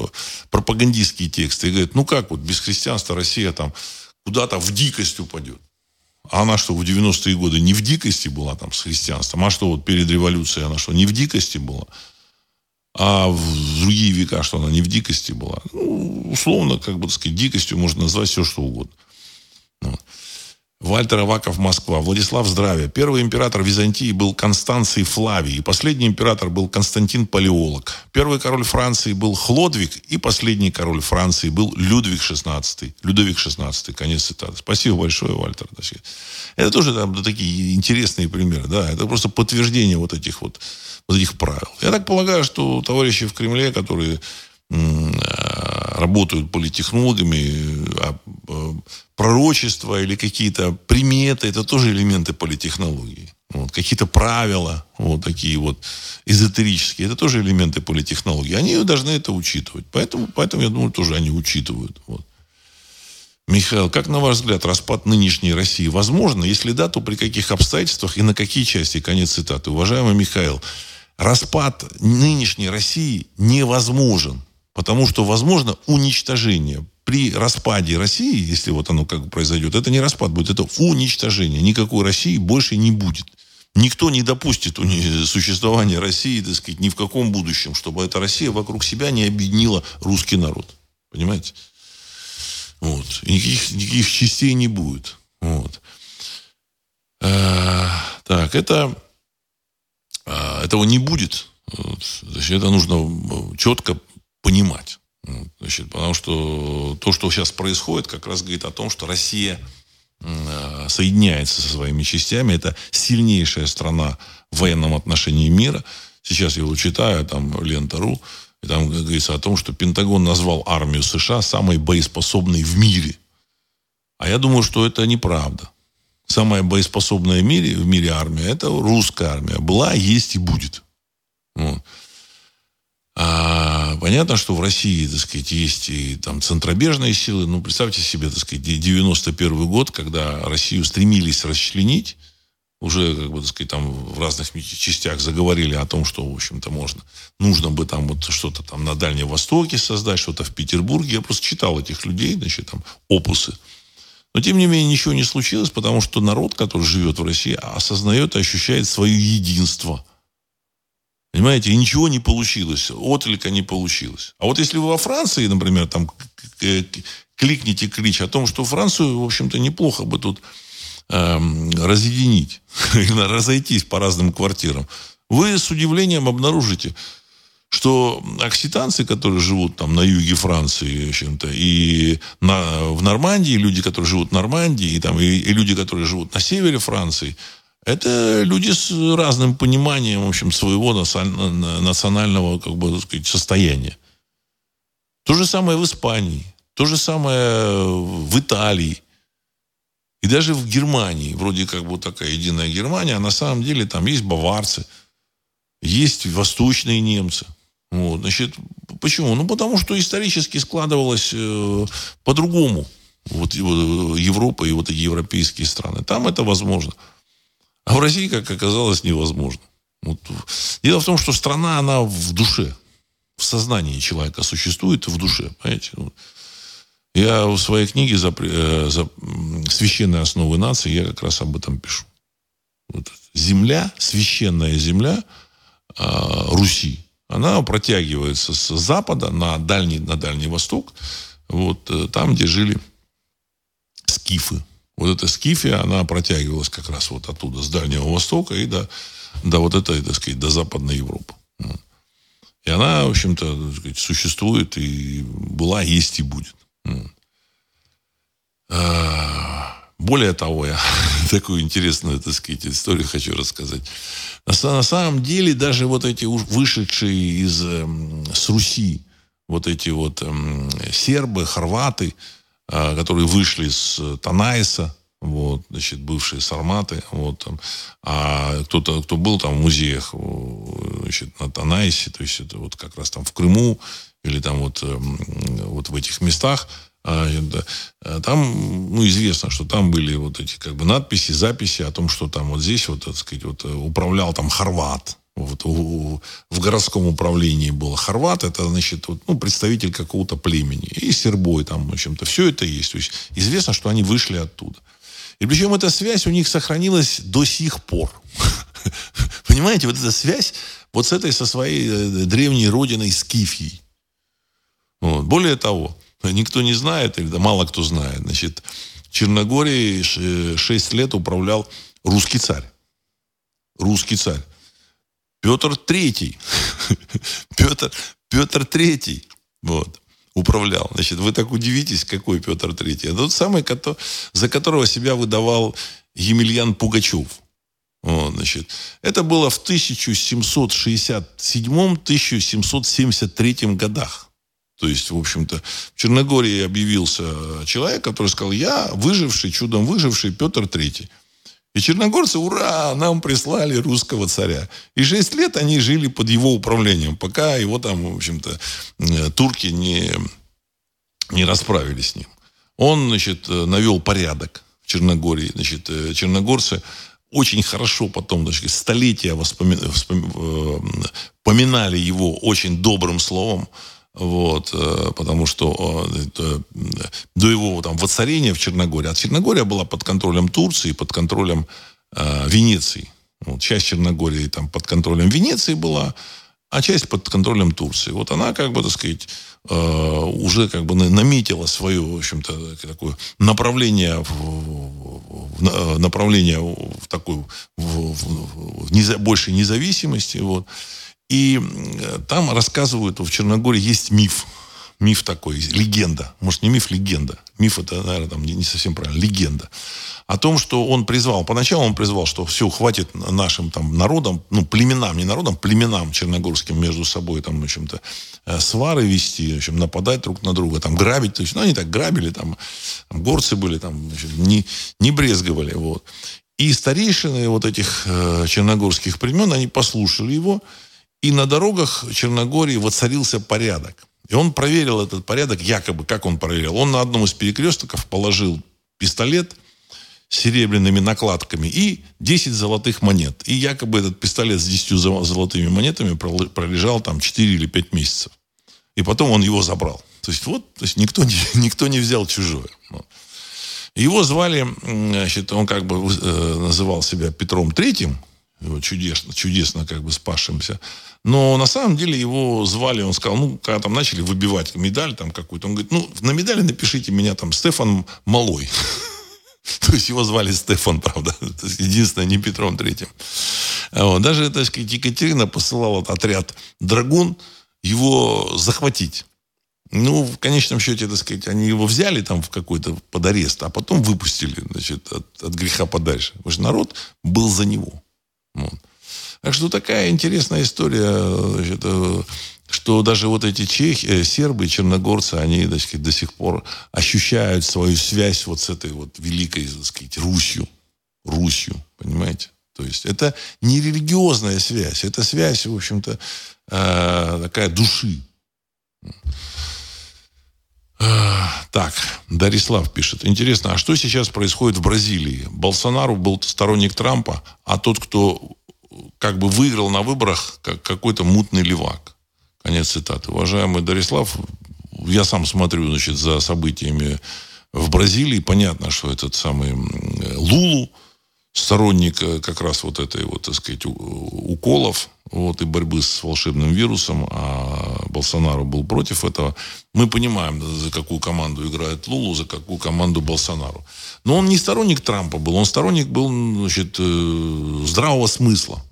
пропагандистские тексты и говорят, ну как вот без христианства Россия там куда-то в дикость упадет. А она что, в 90-е годы не в дикости была там с христианством? А что, вот перед революцией она что, не в дикости была? А в другие века, что она не в дикости была? Ну, условно, как бы, так сказать, дикостью можно назвать все, что угодно. Вот. Вальтер Аваков, Москва. Владислав, здравия. Первый император Византии был Констанций Флавий. И последний император был Константин Палеолог. Первый король Франции был Хлодвиг. И последний король Франции был Людвиг XVI. Людовик XVI. Конец цитаты. Спасибо большое, Вальтер. Это тоже там, такие интересные примеры. Да, это просто подтверждение вот этих вот, вот этих правил. Я так полагаю, что товарищи в Кремле, которые работают политтехнологами, а э, пророчества или какие-то приметы, это тоже элементы политтехнологии. Вот, какие-то правила, вот такие вот эзотерические, это тоже элементы политтехнологии. Они должны это учитывать. Поэтому, поэтому я думаю, тоже они учитывают. Вот. Михаил, как на ваш взгляд, распад нынешней России возможно? Если да, то при каких обстоятельствах и на какие части? Конец цитаты. Уважаемый Михаил, распад нынешней России невозможен. Потому что возможно уничтожение. При распаде России, если вот оно как произойдет, это не распад будет, это уничтожение. Никакой России больше не будет. Никто не допустит *laughs* существования России, так сказать, ни в каком будущем, чтобы эта Россия вокруг себя не объединила русский народ. Понимаете? Вот. И никаких, никаких частей не будет. Вот. А, так, это а, этого не будет. Вот. Значит, это нужно четко понимать. Значит, потому что то, что сейчас происходит, как раз говорит о том, что Россия э, соединяется со своими частями. Это сильнейшая страна в военном отношении мира. Сейчас я его читаю, там лента.ру, и там говорится о том, что Пентагон назвал армию США самой боеспособной в мире. А я думаю, что это неправда. Самая боеспособная в мире, в мире армия – это русская армия. Была, есть и будет. Вот. А понятно, что в России, так сказать, есть и там центробежные силы. Ну, представьте себе, так сказать, 91 год, когда Россию стремились расчленить, уже, как бы, так сказать, там в разных частях заговорили о том, что, в общем-то, можно, нужно бы там вот что-то там на Дальнем Востоке создать, что-то в Петербурге. Я просто читал этих людей, значит, там, опусы. Но, тем не менее, ничего не случилось, потому что народ, который живет в России, осознает и ощущает свое единство – Понимаете, и ничего не получилось, отклика не получилось. А вот если вы во Франции, например, там кликните клич о том, что Францию, в общем-то, неплохо бы тут эм, разъединить, *laughs* разойтись по разным квартирам, вы с удивлением обнаружите, что окситанцы, которые живут там на юге Франции, в общем-то, и на, в Нормандии, люди, которые живут в Нормандии, и, там, и, и люди, которые живут на севере Франции, Это люди с разным пониманием, в общем, своего национального, как бы, сказать, состояния. То же самое в Испании, то же самое в Италии. И даже в Германии, вроде как бы такая единая Германия, а на самом деле там есть баварцы, есть восточные немцы. Вот, значит, почему? Ну, потому что исторически складывалось э, по-другому. Вот, вот Европа и вот эти европейские страны. Там это возможно. А в России, как оказалось, невозможно. Вот. Дело в том, что страна, она в душе, в сознании человека существует в душе. Понимаете? Я в своей книге за, э, за священные основы нации я как раз об этом пишу. Вот. Земля, священная земля э, Руси, она протягивается с запада на дальний, на дальний восток, вот э, там, где жили скифы. Вот эта скифия, она протягивалась как раз вот оттуда, с Дальнего Востока и до, до вот этой, так сказать, до Западной Европы. И она, в общем-то, существует и была, есть и будет. А, более того, я *laughs* такую интересную, так сказать, историю хочу рассказать. На, самом деле, даже вот эти вышедшие из, эм, с Руси, вот эти вот эм, сербы, хорваты, которые вышли с Танайса, вот, значит, бывшие сарматы, вот, там, а кто-то, кто был там в музеях, значит, на Танайсе, то есть это вот как раз там в Крыму, или там вот, вот в этих местах, а, э, там, ну, известно, что там были вот эти как бы надписи, записи о том, что там вот здесь вот, так сказать, вот э, управлял там хорват, вот, у, в городском управлении был хорват, это, значит, вот, ну, представитель какого-то племени. И сербой там, в общем-то. Все это есть. То есть известно, что они вышли оттуда. И причем эта связь у них сохранилась до сих пор. *laughs* Понимаете, вот эта связь вот с этой, со своей э, древней родиной Скифией. Вот. Более того, никто не знает, или да, мало кто знает, значит, Черногорией 6 лет управлял русский царь. Русский царь. Петр Третий. *laughs* Петр, Петр Третий. Вот управлял. Значит, вы так удивитесь, какой Петр Третий. Это тот самый, за которого себя выдавал Емельян Пугачев. Вот, значит, это было в 1767-1773 годах. То есть, в общем-то, в Черногории объявился человек, который сказал, я выживший, чудом выживший Петр Третий. И черногорцы, ура, нам прислали русского царя. И шесть лет они жили под его управлением, пока его там, в общем-то, э, турки не, не расправились с ним. Он, значит, э, навел порядок в Черногории. Значит, э, черногорцы очень хорошо потом, значит, столетия воспоми... его очень добрым словом. Вот, э, потому что э, до его там, воцарения в Черногории, а Черногория была под контролем Турции, под контролем э, Венеции. Вот, часть Черногории там под контролем Венеции была, а часть под контролем Турции. Вот она, как бы, так сказать, э, уже как бы наметила свое, в общем-то, такое направление, в, в, э, направление в такую в, в, в неза, большей независимости. Вот. И там рассказывают, в Черногории есть миф. Миф такой, легенда. Может, не миф, легенда. Миф это, наверное, там не совсем правильно. Легенда. О том, что он призвал, поначалу он призвал, что все, хватит нашим там народам, ну, племенам, не народам, племенам черногорским между собой там, в общем-то, э, свары вести, в общем, нападать друг на друга, там, грабить. То есть, ну, они так грабили, там, горцы были, там, значит, не, не брезговали, вот. И старейшины вот этих э, черногорских племен, они послушали его, и на дорогах Черногории воцарился порядок. И он проверил этот порядок, якобы, как он проверил. Он на одном из перекрестков положил пистолет с серебряными накладками и 10 золотых монет. И якобы этот пистолет с 10 золотыми монетами пролежал там 4 или 5 месяцев. И потом он его забрал. То есть вот, то есть никто, не, *laughs* никто не взял чужое. Его звали, значит, он как бы э, называл себя Петром Третьим, его чудесно, чудесно как бы спасшимся. Но на самом деле его звали, он сказал, ну, когда там начали выбивать медаль там какую-то, он говорит, ну, на медали напишите меня там Стефан Малой. *laughs* То есть его звали Стефан, правда. *laughs* Единственное, не Петром Третьим. Даже, так сказать, Екатерина посылала отряд «Драгун» его захватить. Ну, в конечном счете, так сказать, они его взяли там в какой-то под арест, а потом выпустили, значит, от, от греха подальше. Потому что народ был за него. Вот. Так что такая интересная история, значит, э, что даже вот эти чехи, э, сербы, черногорцы, они, так сказать, до сих пор ощущают свою связь вот с этой вот великой, так сказать, Русью. Русью, понимаете? То есть это не религиозная связь, это связь, в общем-то, э, такая души. Так, Дарислав пишет. Интересно, а что сейчас происходит в Бразилии? Болсонару был сторонник Трампа, а тот, кто как бы выиграл на выборах, как какой-то мутный левак. Конец цитаты. Уважаемый Дарислав, я сам смотрю, значит, за событиями в Бразилии. Понятно, что этот самый Лулу, сторонник э, как раз вот этой вот, так сказать, уколов вот, и борьбы с волшебным вирусом, а Болсонару был против этого. Мы понимаем, за какую команду играет Лулу, за какую команду Болсонару. Но он не сторонник Трампа был, он сторонник был значит, э, здравого смысла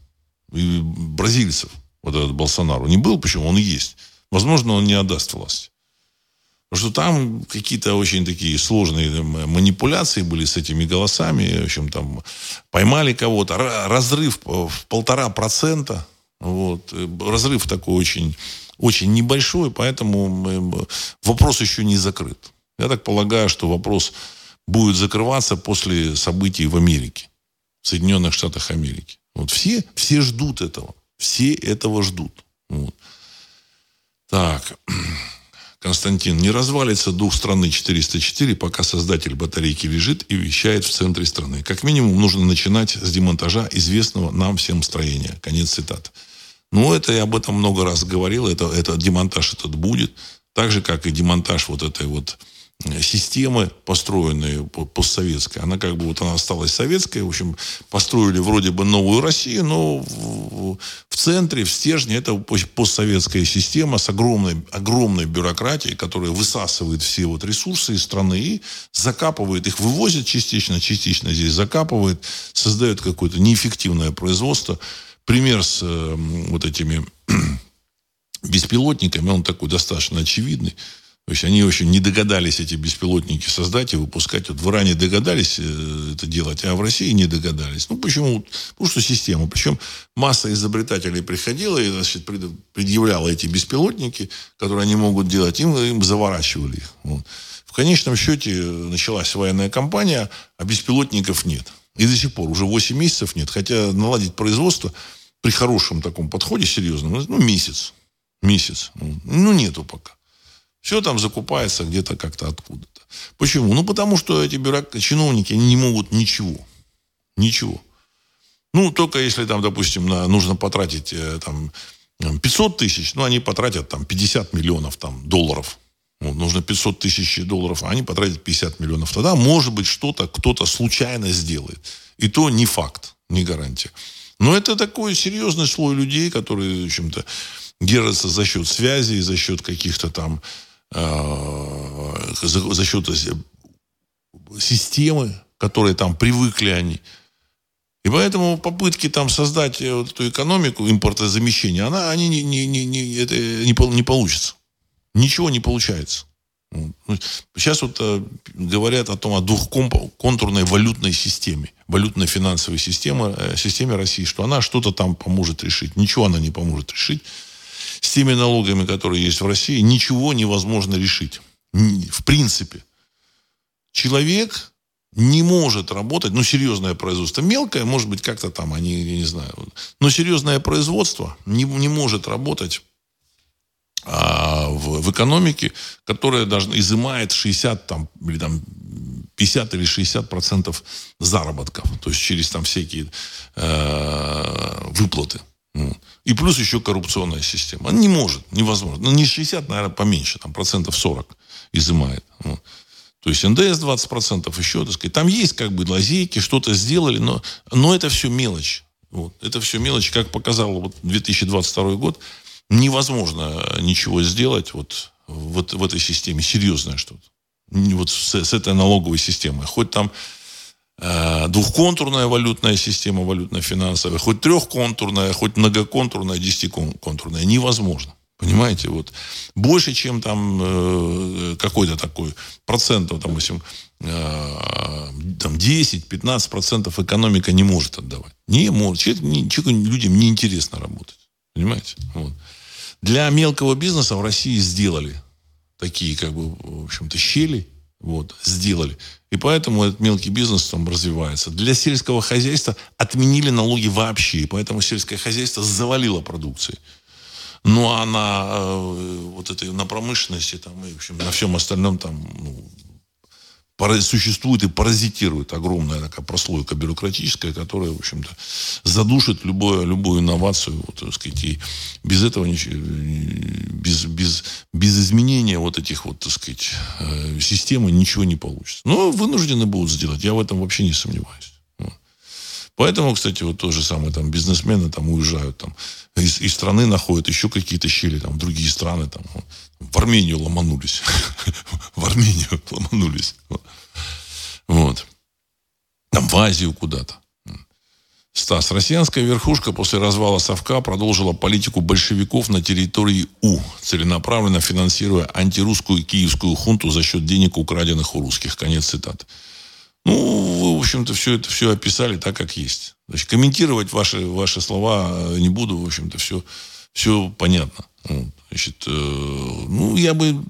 и бразильцев, вот этот Болсонару. Не был, почему? Он есть. Возможно, он не отдаст власть. Потому что там какие-то очень такие сложные манипуляции были с этими голосами. В общем, там поймали кого-то. Разрыв в полтора процента. Вот. Разрыв такой очень, очень небольшой, поэтому вопрос еще не закрыт. Я так полагаю, что вопрос будет закрываться после событий в Америке, в Соединенных Штатах Америки. Вот все, все ждут этого. Все этого ждут. Вот. Так. *clears throat* Константин, не развалится дух страны 404, пока создатель батарейки лежит и вещает в центре страны. Как минимум нужно начинать с демонтажа известного нам всем строения. Конец цитат. Ну, это я об этом много раз говорил. Это, это демонтаж этот будет. Так же, как и демонтаж вот этой вот системы, построенные постсоветской, она как бы вот она осталась советской, в общем, построили вроде бы новую Россию, но в, в центре, в стержне это постсоветская система с огромной, огромной бюрократией, которая высасывает все вот ресурсы из страны и закапывает их, вывозит частично, частично здесь закапывает, создает какое-то неэффективное производство. Пример с э, вот этими *clears throat* беспилотниками, он такой достаточно очевидный. То есть они очень не догадались эти беспилотники создать и выпускать. Вот в Иране догадались э, это делать, а в России не догадались. Ну, почему? Потому что система. Причем масса изобретателей приходила и значит, предъявляла эти беспилотники, которые они могут делать, им, им заворачивали их. Вот. В конечном счете началась военная кампания, а беспилотников нет. И до сих пор уже 8 месяцев нет. Хотя наладить производство при хорошем таком подходе серьезном, ну, месяц. Месяц. Ну, нету пока. Все там закупается где-то как-то откуда-то. Почему? Ну, потому что эти бюрок... чиновники не могут ничего. Ничего. Ну, только если там, допустим, на, нужно потратить э, там 500 тысяч, ну, они потратят там 50 миллионов там, долларов. Вот, нужно 500 тысяч долларов, а они потратят 50 миллионов. Тогда, может быть, что-то кто-то случайно сделает. И то не факт, не гарантия. Но это такой серьезный слой людей, которые, в общем-то, держатся за счет связи, за счет каких-то там за, за счет системы, которые там привыкли они. И поэтому попытки там создать э, вот эту экономику импортозамещения, она, они не, не, не, не, это не, не получится. Ничего не получается. Сейчас вот э, говорят о том, о двухконтурной валютной системе, валютной финансовой системе, э, системе России, что она что-то там поможет решить. Ничего она не поможет решить с теми налогами, которые есть в России, ничего невозможно решить. В принципе. Человек не может работать, ну, серьезное производство. Мелкое, может быть, как-то там, они, я не знаю. Но серьезное производство не, не может работать а, в, в экономике, которая даже изымает 60 там, или там 50 или 60 процентов заработков. То есть через там всякие э, выплаты. И плюс еще коррупционная система. Он не может, невозможно. Ну, не 60, наверное, поменьше, там процентов 40 изымает. То есть НДС 20 процентов еще, так сказать. Там есть как бы лазейки, что-то сделали, но, но это все мелочь. Вот. Это все мелочь, как показал вот 2022 год. Невозможно ничего сделать вот, вот в этой системе, серьезное что-то. Вот с, с этой налоговой системой. Хоть там Э, двухконтурная валютная система, валютно-финансовая, хоть трехконтурная, хоть многоконтурная, десятиконтурная. Невозможно. Понимаете, вот больше, чем там э, какой-то такой процент, там, допустим, э, там 10-15 процентов экономика не может отдавать. Не может. Человек, не, человеку, людям неинтересно работать. Понимаете? Вот. Для мелкого бизнеса в России сделали такие, как бы, в общем-то, щели, вот, сделали. И поэтому этот мелкий бизнес там развивается. Для сельского хозяйства отменили налоги вообще. И поэтому сельское хозяйство завалило продукцией. Ну, а на э, вот этой, на промышленности там, и, в общем, на всем остальном там, ну, существует и паразитирует огромная такая прослойка бюрократическая, которая, в общем-то, задушит любую, любую инновацию, вот, так сказать, и без этого ничего, без, без, без изменения вот этих вот, так сказать, э, системы ничего не получится. Но вынуждены будут сделать, я в этом вообще не сомневаюсь. Поэтому, кстати, вот то же самое, там, бизнесмены там уезжают, там, из, из страны находят еще какие-то щели, там, другие страны, там, в Армению ломанулись. *laughs* В Армению ломанулись. Вот. Там в Азию куда-то. Стас. Россиянская верхушка после развала Совка продолжила политику большевиков на территории У, целенаправленно финансируя антирусскую киевскую хунту за счет денег, украденных у русских. Конец цитаты. Ну, вы, в общем-то, все это все описали так, как есть. Значит, комментировать ваши, ваши слова э, не буду, в общем-то, все, все понятно. Значит, э, ну, я бы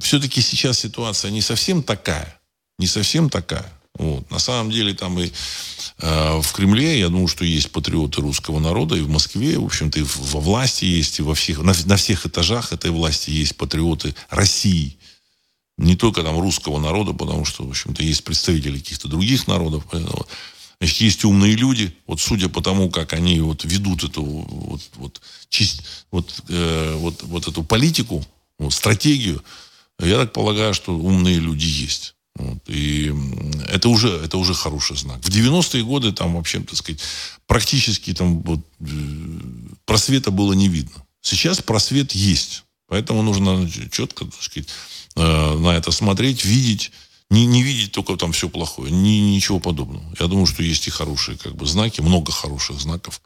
все-таки сейчас ситуация не совсем такая. Не совсем такая. Вот. На самом деле там и э, в Кремле, я думаю, что есть патриоты русского народа, и в Москве, в общем-то, и во власти есть, и во всех, на, на всех этажах этой власти есть патриоты России не только там русского народа, потому что, в общем-то, есть представители каких-то других народов. Значит, есть умные люди, вот судя по тому, как они вот ведут эту вот, вот, чист, вот, э, вот, вот эту политику, вот, стратегию, я так полагаю, что умные люди есть. Вот, и это уже, это уже хороший знак. В 90-е годы там вообще, так сказать, практически там вот, э, просвета было не видно. Сейчас просвет есть. Поэтому нужно четко, так сказать, Э, на это смотреть, видеть, не, не видеть только там все плохое, ни, ничего подобного. Я думаю, что есть и хорошие как бы, знаки, много хороших знаков.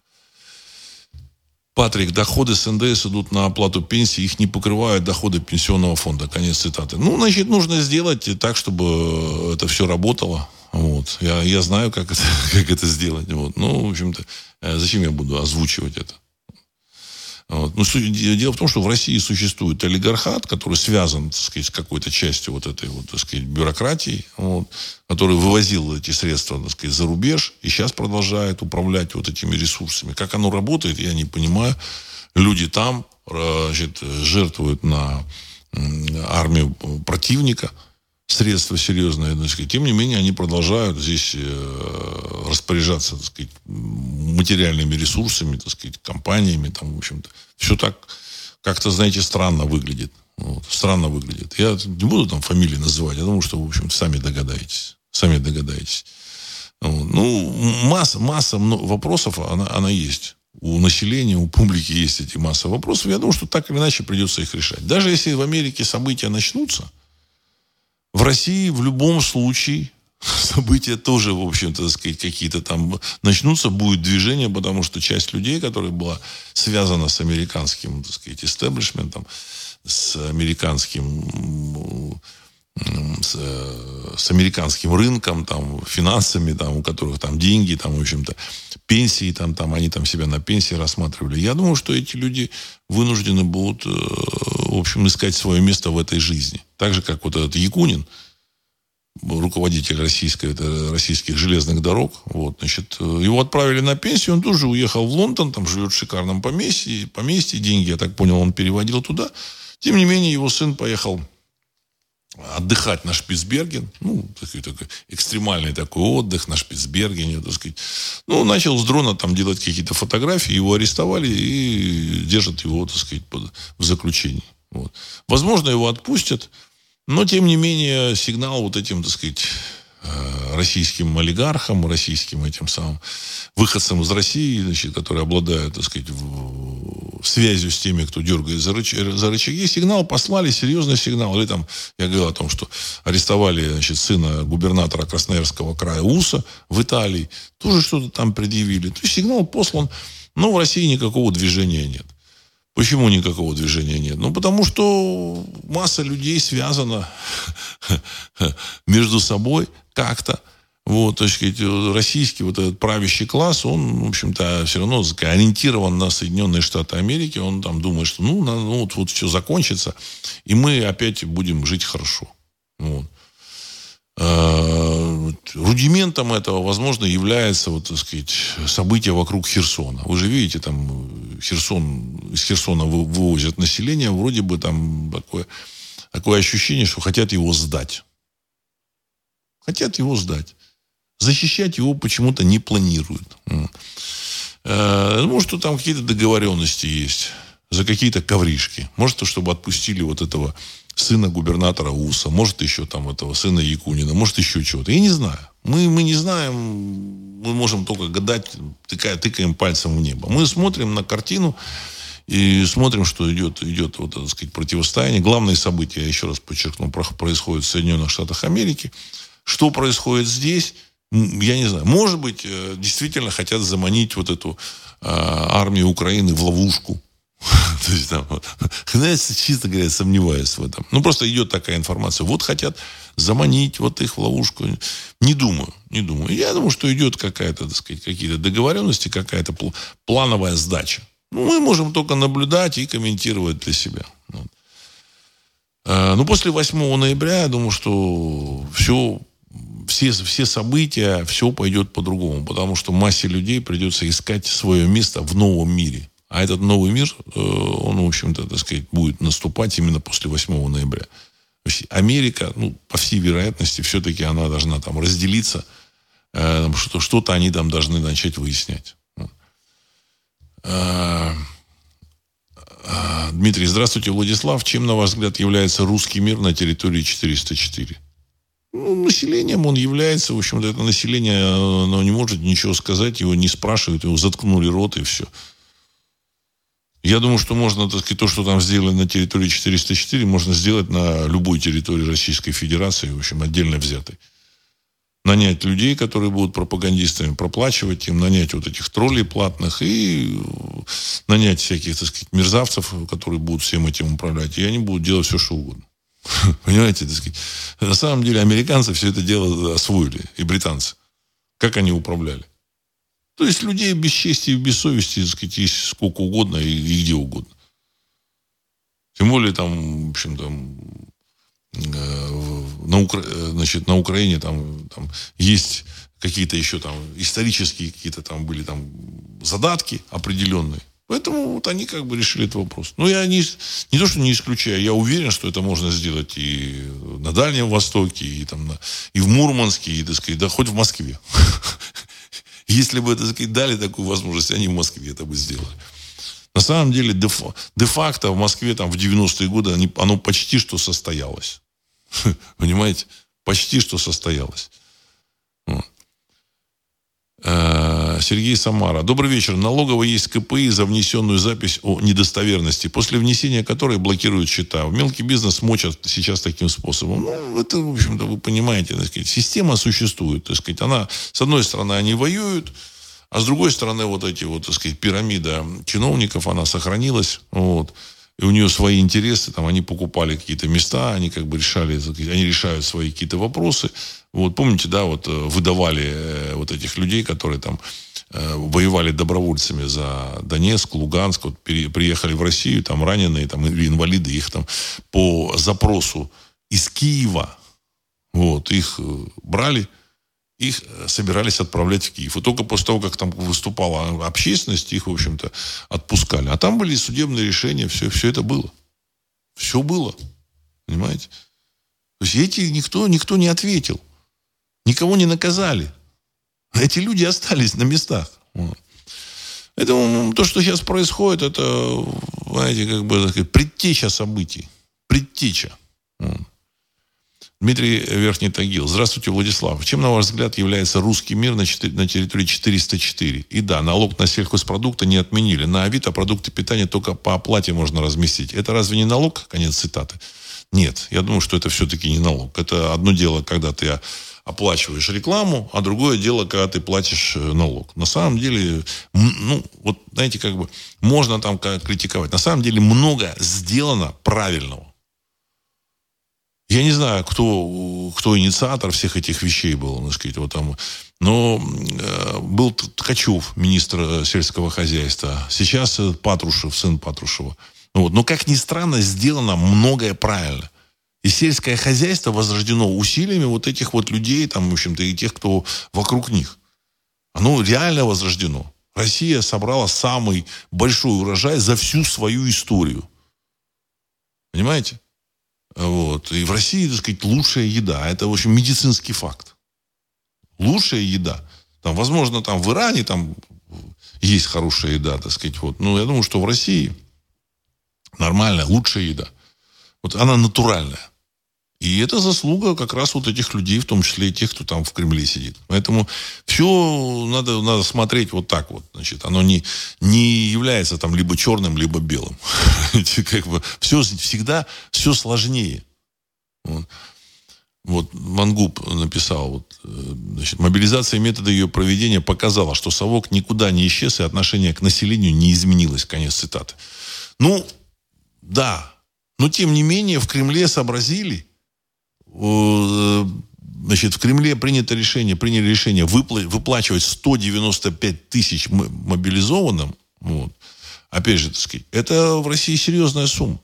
Патрик, доходы с НДС идут на оплату пенсии, их не покрывают доходы пенсионного фонда. Конец цитаты. Ну, значит, нужно сделать так, чтобы это все работало. Вот. Я, я знаю, как это, *laughs* как это сделать. Вот. Ну, в общем-то, э, зачем я буду озвучивать это? Вот. Но ну, дело в том, что в России существует олигархат, который связан, так сказать, с какой-то частью вот этой вот, так сказать, бюрократии, вот, который вывозил эти средства, так сказать, за рубеж и сейчас продолжает управлять вот этими ресурсами. Как оно работает, я не понимаю. Люди там значит, жертвуют на армию противника – средства серьезные, значит, тем не менее они продолжают здесь э, распоряжаться, так сказать, материальными ресурсами, так сказать, компаниями, там, в общем-то. Все так как-то, знаете, странно выглядит. Вот, странно выглядит. Я не буду там фамилии называть, я думаю, что, в общем, сами догадаетесь. Сами догадаетесь. Ну, масса, масса вопросов, она, она есть. У населения, у публики есть эти масса вопросов. Я думаю, что так или иначе придется их решать. Даже если в Америке события начнутся, в России в любом случае *laughs* события тоже, в общем-то, так сказать, какие-то там начнутся, будет движение, потому что часть людей, которая была связана с американским, так сказать, истеблишментом, с американским с, с американским рынком, там, финансами, там, у которых там деньги, там, в общем-то, пенсии, там, там, они там себя на пенсии рассматривали. Я думаю, что эти люди вынуждены будут, э, в общем, искать свое место в этой жизни. Так же, как вот этот Якунин, руководитель российской, это, российских железных дорог. Вот, значит, его отправили на пенсию, он тоже уехал в Лондон, там живет в шикарном поместье, поместье, деньги, я так понял, он переводил туда. Тем не менее, его сын поехал отдыхать на Шпицберген, ну, такой, такой экстремальный такой отдых на Шпицбергене, так сказать. Ну, начал с дрона там делать какие-то фотографии, его арестовали и держат его, так сказать, под, в заключении. Вот. Возможно, его отпустят, но, тем не менее, сигнал вот этим, так сказать, Э, российским олигархам, российским этим самым выходцам из России, значит, которые обладают, так сказать, связью с теми, кто дергает за, рыч, за рычаги, сигнал послали, серьезный сигнал. Или там, я говорил о том, что арестовали, значит, сына губернатора Красноярского края Уса в Италии, тоже что-то там предъявили. То есть сигнал послан, но в России никакого движения нет. Почему никакого движения нет? Ну, потому что масса людей связана *laughs* между собой как-то. Вот, так сказать, российский вот этот правящий класс, он, в общем-то, все равно ориентирован на Соединенные Штаты Америки. Он там думает, что ну, ну вот, вот все закончится, и мы опять будем жить хорошо. Вот. А, рудиментом этого, возможно, является вот, так сказать, события вокруг Херсона. Вы же видите, там Херсон, из Херсона вывозят население, вроде бы там такое, такое ощущение, что хотят его сдать. Хотят его сдать. Защищать его почему-то не планируют. Э, может, что там какие-то договоренности есть за какие-то ковришки. Может, чтобы отпустили вот этого сына губернатора УСа, может, еще там этого сына Якунина, может, еще чего-то. Я не знаю. Мы, мы не знаем, мы можем только гадать, тыкая, тыкаем пальцем в небо. Мы смотрим на картину и смотрим, что идет, идет вот, так сказать, противостояние. Главные события, я еще раз подчеркну, происходят в Соединенных Штатах Америки. Что происходит здесь, я не знаю. Может быть, э, действительно хотят заманить вот эту э, армию Украины в ловушку. *laughs* То есть там, вот, *laughs* знаете, чисто говоря, сомневаюсь в этом. Ну, просто идет такая информация. Вот хотят заманить вот их в ловушку. Не думаю, не думаю. Я думаю, что идет какая-то, так сказать, какие-то договоренности, какая-то плановая сдача. Ну, мы можем только наблюдать и комментировать для себя. А, ну, после 8 ноября, я думаю, что все все, все события, все пойдет по-другому, потому что массе людей придется искать свое место в новом мире. А этот новый мир, э, он, в общем-то, так сказать, будет наступать именно после 8 ноября. Америка, ну, по всей вероятности, все-таки она должна там разделиться, э, что, что-то они там должны начать выяснять. Э, Дмитрий, здравствуйте, Владислав. Чем, на ваш взгляд, является русский мир на территории 404? Ну, населением он является, в общем-то, это население, оно не может ничего сказать, его не спрашивают, его заткнули рот и все. Я думаю, что можно, так сказать, то, что там сделали на территории 404, можно сделать на любой территории Российской Федерации, в общем, отдельно взятой. Нанять людей, которые будут пропагандистами, проплачивать им, нанять вот этих троллей платных и нанять всяких, так сказать, мерзавцев, которые будут всем этим управлять. И они будут делать все, что угодно. *laughs* Понимаете, так сказать. На самом деле американцы все это дело освоили, и британцы. Как они управляли. То есть людей без чести и без совести, так сказать, есть сколько угодно и, и где угодно. Тем более там, в общем, там, э, на, Укра... значит, на Украине там, там есть какие-то еще там исторические какие-то там были там задатки определенные. Поэтому вот они как бы решили этот вопрос. Ну, я не, не то, что не исключаю, я уверен, что это можно сделать и на Дальнем Востоке, и, там, и в Мурманске, и, так сказать, да хоть в Москве. *laughs* Если бы, так сказать, дали такую возможность, они в Москве это бы сделали. На самом деле, де-факто в Москве там в 90-е годы оно почти что состоялось. *laughs* Понимаете? Почти что состоялось. Э, Сергей Самара. Добрый вечер. Налоговая есть КПИ за внесенную запись о недостоверности, после внесения которой блокируют счета. Мелкий бизнес мочат сейчас таким способом. Ну, это, в общем-то, вы понимаете, так сказать, система существует. Так сказать, она, с одной стороны, они воюют, а с другой стороны, вот эти вот, так сказать, пирамида чиновников, она сохранилась. Вот и у нее свои интересы, там они покупали какие-то места, они как бы решали, они решают свои какие-то вопросы. Вот помните, да, вот э, выдавали э, вот этих людей, которые там э, воевали добровольцами за Донецк, Луганск, вот приехали в Россию, там раненые, там или инвалиды, их там по запросу из Киева, вот, их брали, их собирались отправлять в Киев. И только после того, как там выступала общественность, их, в общем-то, отпускали. А там были судебные решения, все, все это было. Все было. Понимаете? То есть эти никто, никто не ответил. Никого не наказали. Эти люди остались на местах. Это то, что сейчас происходит, это, знаете, как бы предтеча событий. Предтеча. Дмитрий Верхний Тагил. Здравствуйте, Владислав. Чем, на ваш взгляд, является русский мир на, 4, на территории 404? И да, налог на сельхозпродукты не отменили. На Авито продукты питания только по оплате можно разместить. Это разве не налог? Конец цитаты. Нет, я думаю, что это все-таки не налог. Это одно дело, когда ты оплачиваешь рекламу, а другое дело, когда ты платишь э, налог. На самом деле, ну, вот, знаете, как бы, можно там критиковать. На самом деле, много сделано правильного. Я не знаю, кто, кто инициатор всех этих вещей был, так сказать, вот там. Но э, был Ткачев, министр сельского хозяйства. Сейчас Патрушев, сын Патрушева. Вот. Но, как ни странно, сделано многое правильно. И сельское хозяйство возрождено усилиями вот этих вот людей, там, в общем-то, и тех, кто вокруг них. Оно реально возрождено. Россия собрала самый большой урожай за всю свою историю. Понимаете? Вот. И в России, так сказать, лучшая еда. Это, в общем, медицинский факт. Лучшая еда. Там, возможно, там в Иране там есть хорошая еда, так сказать. Вот. Но я думаю, что в России нормальная, лучшая еда. Вот она натуральная. И это заслуга как раз вот этих людей, в том числе и тех, кто там в Кремле сидит. Поэтому все надо, надо смотреть вот так вот. Значит, оно не, не является там либо черным, либо белым. *laughs* как бы все всегда все сложнее. Вот. Мангуб написал, вот, э, значит, мобилизация и методы ее проведения показала, что совок никуда не исчез, и отношение к населению не изменилось. Конец цитаты. Ну, да. Но, тем не менее, в Кремле сообразили, значит, в Кремле принято решение, приняли решение выпла- выплачивать 195 тысяч мобилизованным. Вот. Опять же, так сказать, это в России серьезная сумма.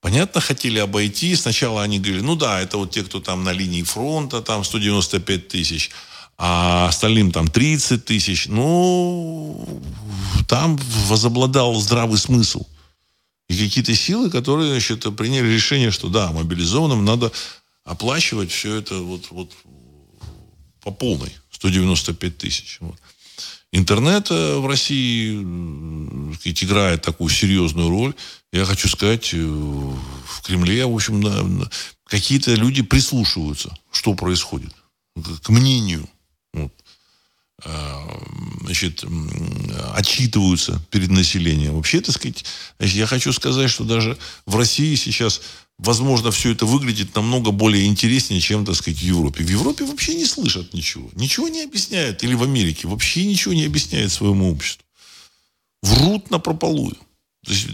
Понятно, хотели обойти. Сначала они говорили, ну да, это вот те, кто там на линии фронта, там 195 тысяч, а остальным там 30 тысяч. Ну, там возобладал здравый смысл. И какие-то силы, которые, значит, приняли решение, что да, мобилизованным надо оплачивать все это вот, вот по полной, 195 тысяч. Вот. Интернет э, в России сказать, играет такую серьезную роль. Я хочу сказать, э, в Кремле, в общем, какие-то люди прислушиваются, что происходит, к мнению. Вот. А, значит, отчитываются перед населением. Вообще, так сказать, я хочу сказать, что даже в России сейчас возможно, все это выглядит намного более интереснее, чем, так сказать, в Европе. В Европе вообще не слышат ничего. Ничего не объясняют. Или в Америке вообще ничего не объясняют своему обществу. Врут на прополую. То есть,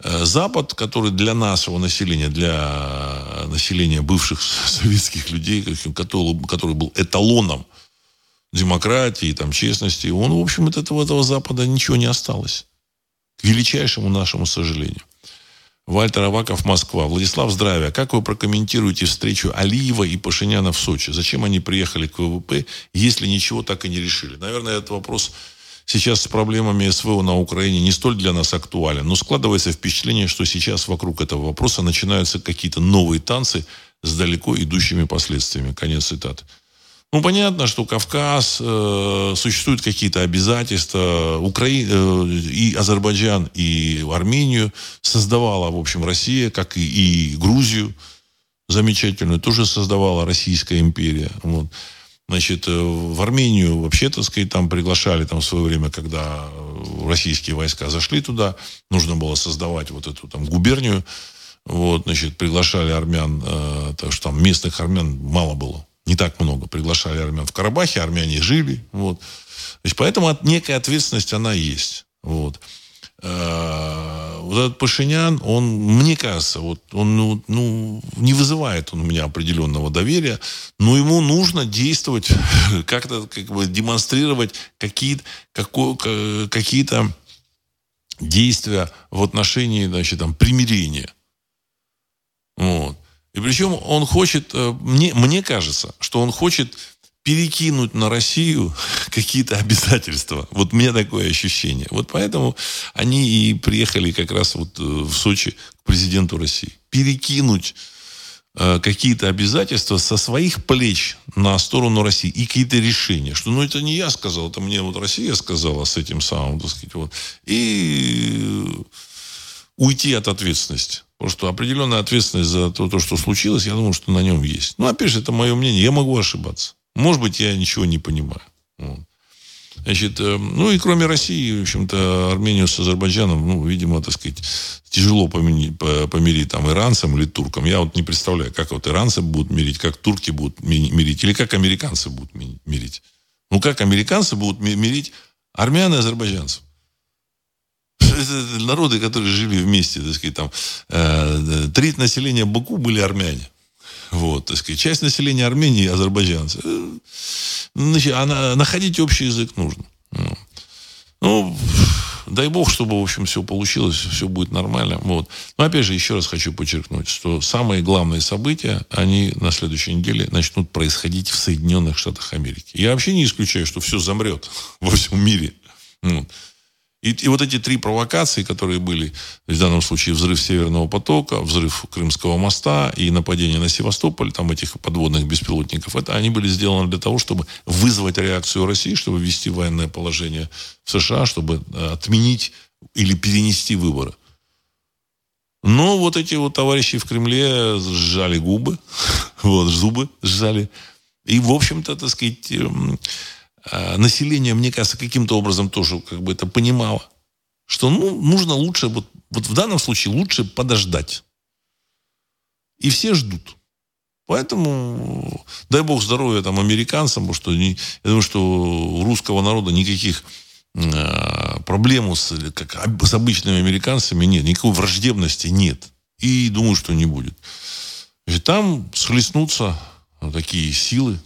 э, Запад, который для нашего населения, для населения бывших советских людей, который был эталоном демократии, там, честности, он, в общем, от этого, этого Запада ничего не осталось. К величайшему нашему сожалению. Вальтер Аваков, Москва. Владислав, здравия. Как вы прокомментируете встречу Алиева и Пашиняна в Сочи? Зачем они приехали к ВВП, если ничего так и не решили? Наверное, этот вопрос сейчас с проблемами СВО на Украине не столь для нас актуален. Но складывается впечатление, что сейчас вокруг этого вопроса начинаются какие-то новые танцы с далеко идущими последствиями. Конец цитаты. Ну, понятно, что Кавказ, э, существуют какие-то обязательства. Украина э, и Азербайджан, и Армению создавала, в общем, Россия, как и, и Грузию замечательную, тоже создавала Российская империя. Вот. Значит, э, в Армению вообще, так сказать, там приглашали там в свое время, когда российские войска зашли туда, нужно было создавать вот эту там губернию. Вот, значит, приглашали армян, э, так что там местных армян мало было не так много приглашали армян в Карабахе, армяне жили. Вот. То есть, поэтому некая ответственность, она есть. Вот. Э, вот этот Пашинян, он, мне кажется, вот он ну, ну, не вызывает он у меня определенного доверия, но ему нужно действовать, *laughs* как-то как бы демонстрировать какие-то какие действия в отношении значит, там, примирения. Вот. И причем он хочет, э, мне, мне кажется, что он хочет перекинуть на Россию *laughs* какие-то обязательства. Вот у меня такое ощущение. Вот поэтому они и приехали как раз вот э, в Сочи к президенту России. Перекинуть э, какие-то обязательства со своих плеч на сторону России и какие-то решения, что ну это не я сказал, это мне вот Россия сказала с этим самым, так сказать, вот. И уйти от ответственности. Потому что определенная ответственность за то, то, что случилось, я думаю, что на нем есть. Ну, опять же, это мое мнение. Я могу ошибаться. Может быть, я ничего не понимаю. Вот. Значит, э, ну и кроме России, в общем-то, Армению с Азербайджаном, ну, видимо, так сказать, тяжело помирить, помирить там иранцам или туркам. Я вот не представляю, как вот иранцы будут мирить, как турки будут мирить, или как американцы будут мирить. Ну, как американцы будут мирить армян и азербайджанцев? Народы, которые жили вместе, так сказать, там, э, треть населения Баку были армяне. Вот, так сказать, часть населения Армении азербайджанцы. Э, значит, а находить общий язык нужно. Ну, дай бог, чтобы, в общем, все получилось, все будет нормально. Вот. Но, опять же, еще раз хочу подчеркнуть, что самые главные события, они на следующей неделе начнут происходить в Соединенных Штатах Америки. Я вообще не исключаю, что все замрет *laughs* во всем мире. Вот. И, и вот эти три провокации, которые были, в данном случае взрыв Северного потока, взрыв Крымского моста и нападение на Севастополь, там этих подводных беспилотников, это они были сделаны для того, чтобы вызвать реакцию России, чтобы ввести военное положение в США, чтобы э, отменить или перенести выборы. Но вот эти вот товарищи в Кремле сжали губы, *laughs* вот, зубы сжали. И, в общем-то, так сказать, эм, население, мне кажется, каким-то образом тоже как бы это понимало, что ну, нужно лучше, вот, вот в данном случае лучше подождать. И все ждут. Поэтому дай бог здоровья там американцам, потому что не, я думаю, что у русского народа никаких э, проблем с, как, с обычными американцами нет, никакой враждебности нет. И думаю, что не будет. Значит, там схлестнутся такие силы,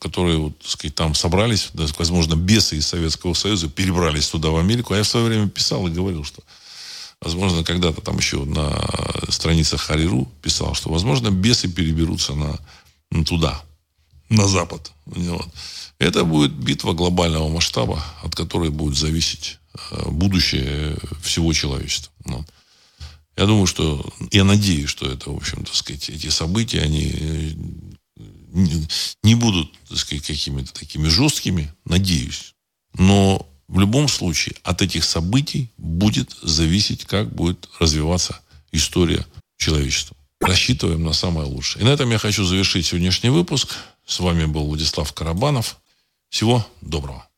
которые, вот, так сказать, там собрались, возможно, бесы из Советского Союза перебрались туда, в Америку. А я в свое время писал и говорил, что, возможно, когда-то там еще на страницах Хариру писал, что, возможно, бесы переберутся на, на туда, на Запад. Вот. Это будет битва глобального масштаба, от которой будет зависеть э, будущее всего человечества. Вот. Я думаю, что, я надеюсь, что это, в общем, так сказать, эти события, они не будут, так сказать, какими-то такими жесткими, надеюсь. Но в любом случае от этих событий будет зависеть, как будет развиваться история человечества. Рассчитываем на самое лучшее. И на этом я хочу завершить сегодняшний выпуск. С вами был Владислав Карабанов. Всего доброго.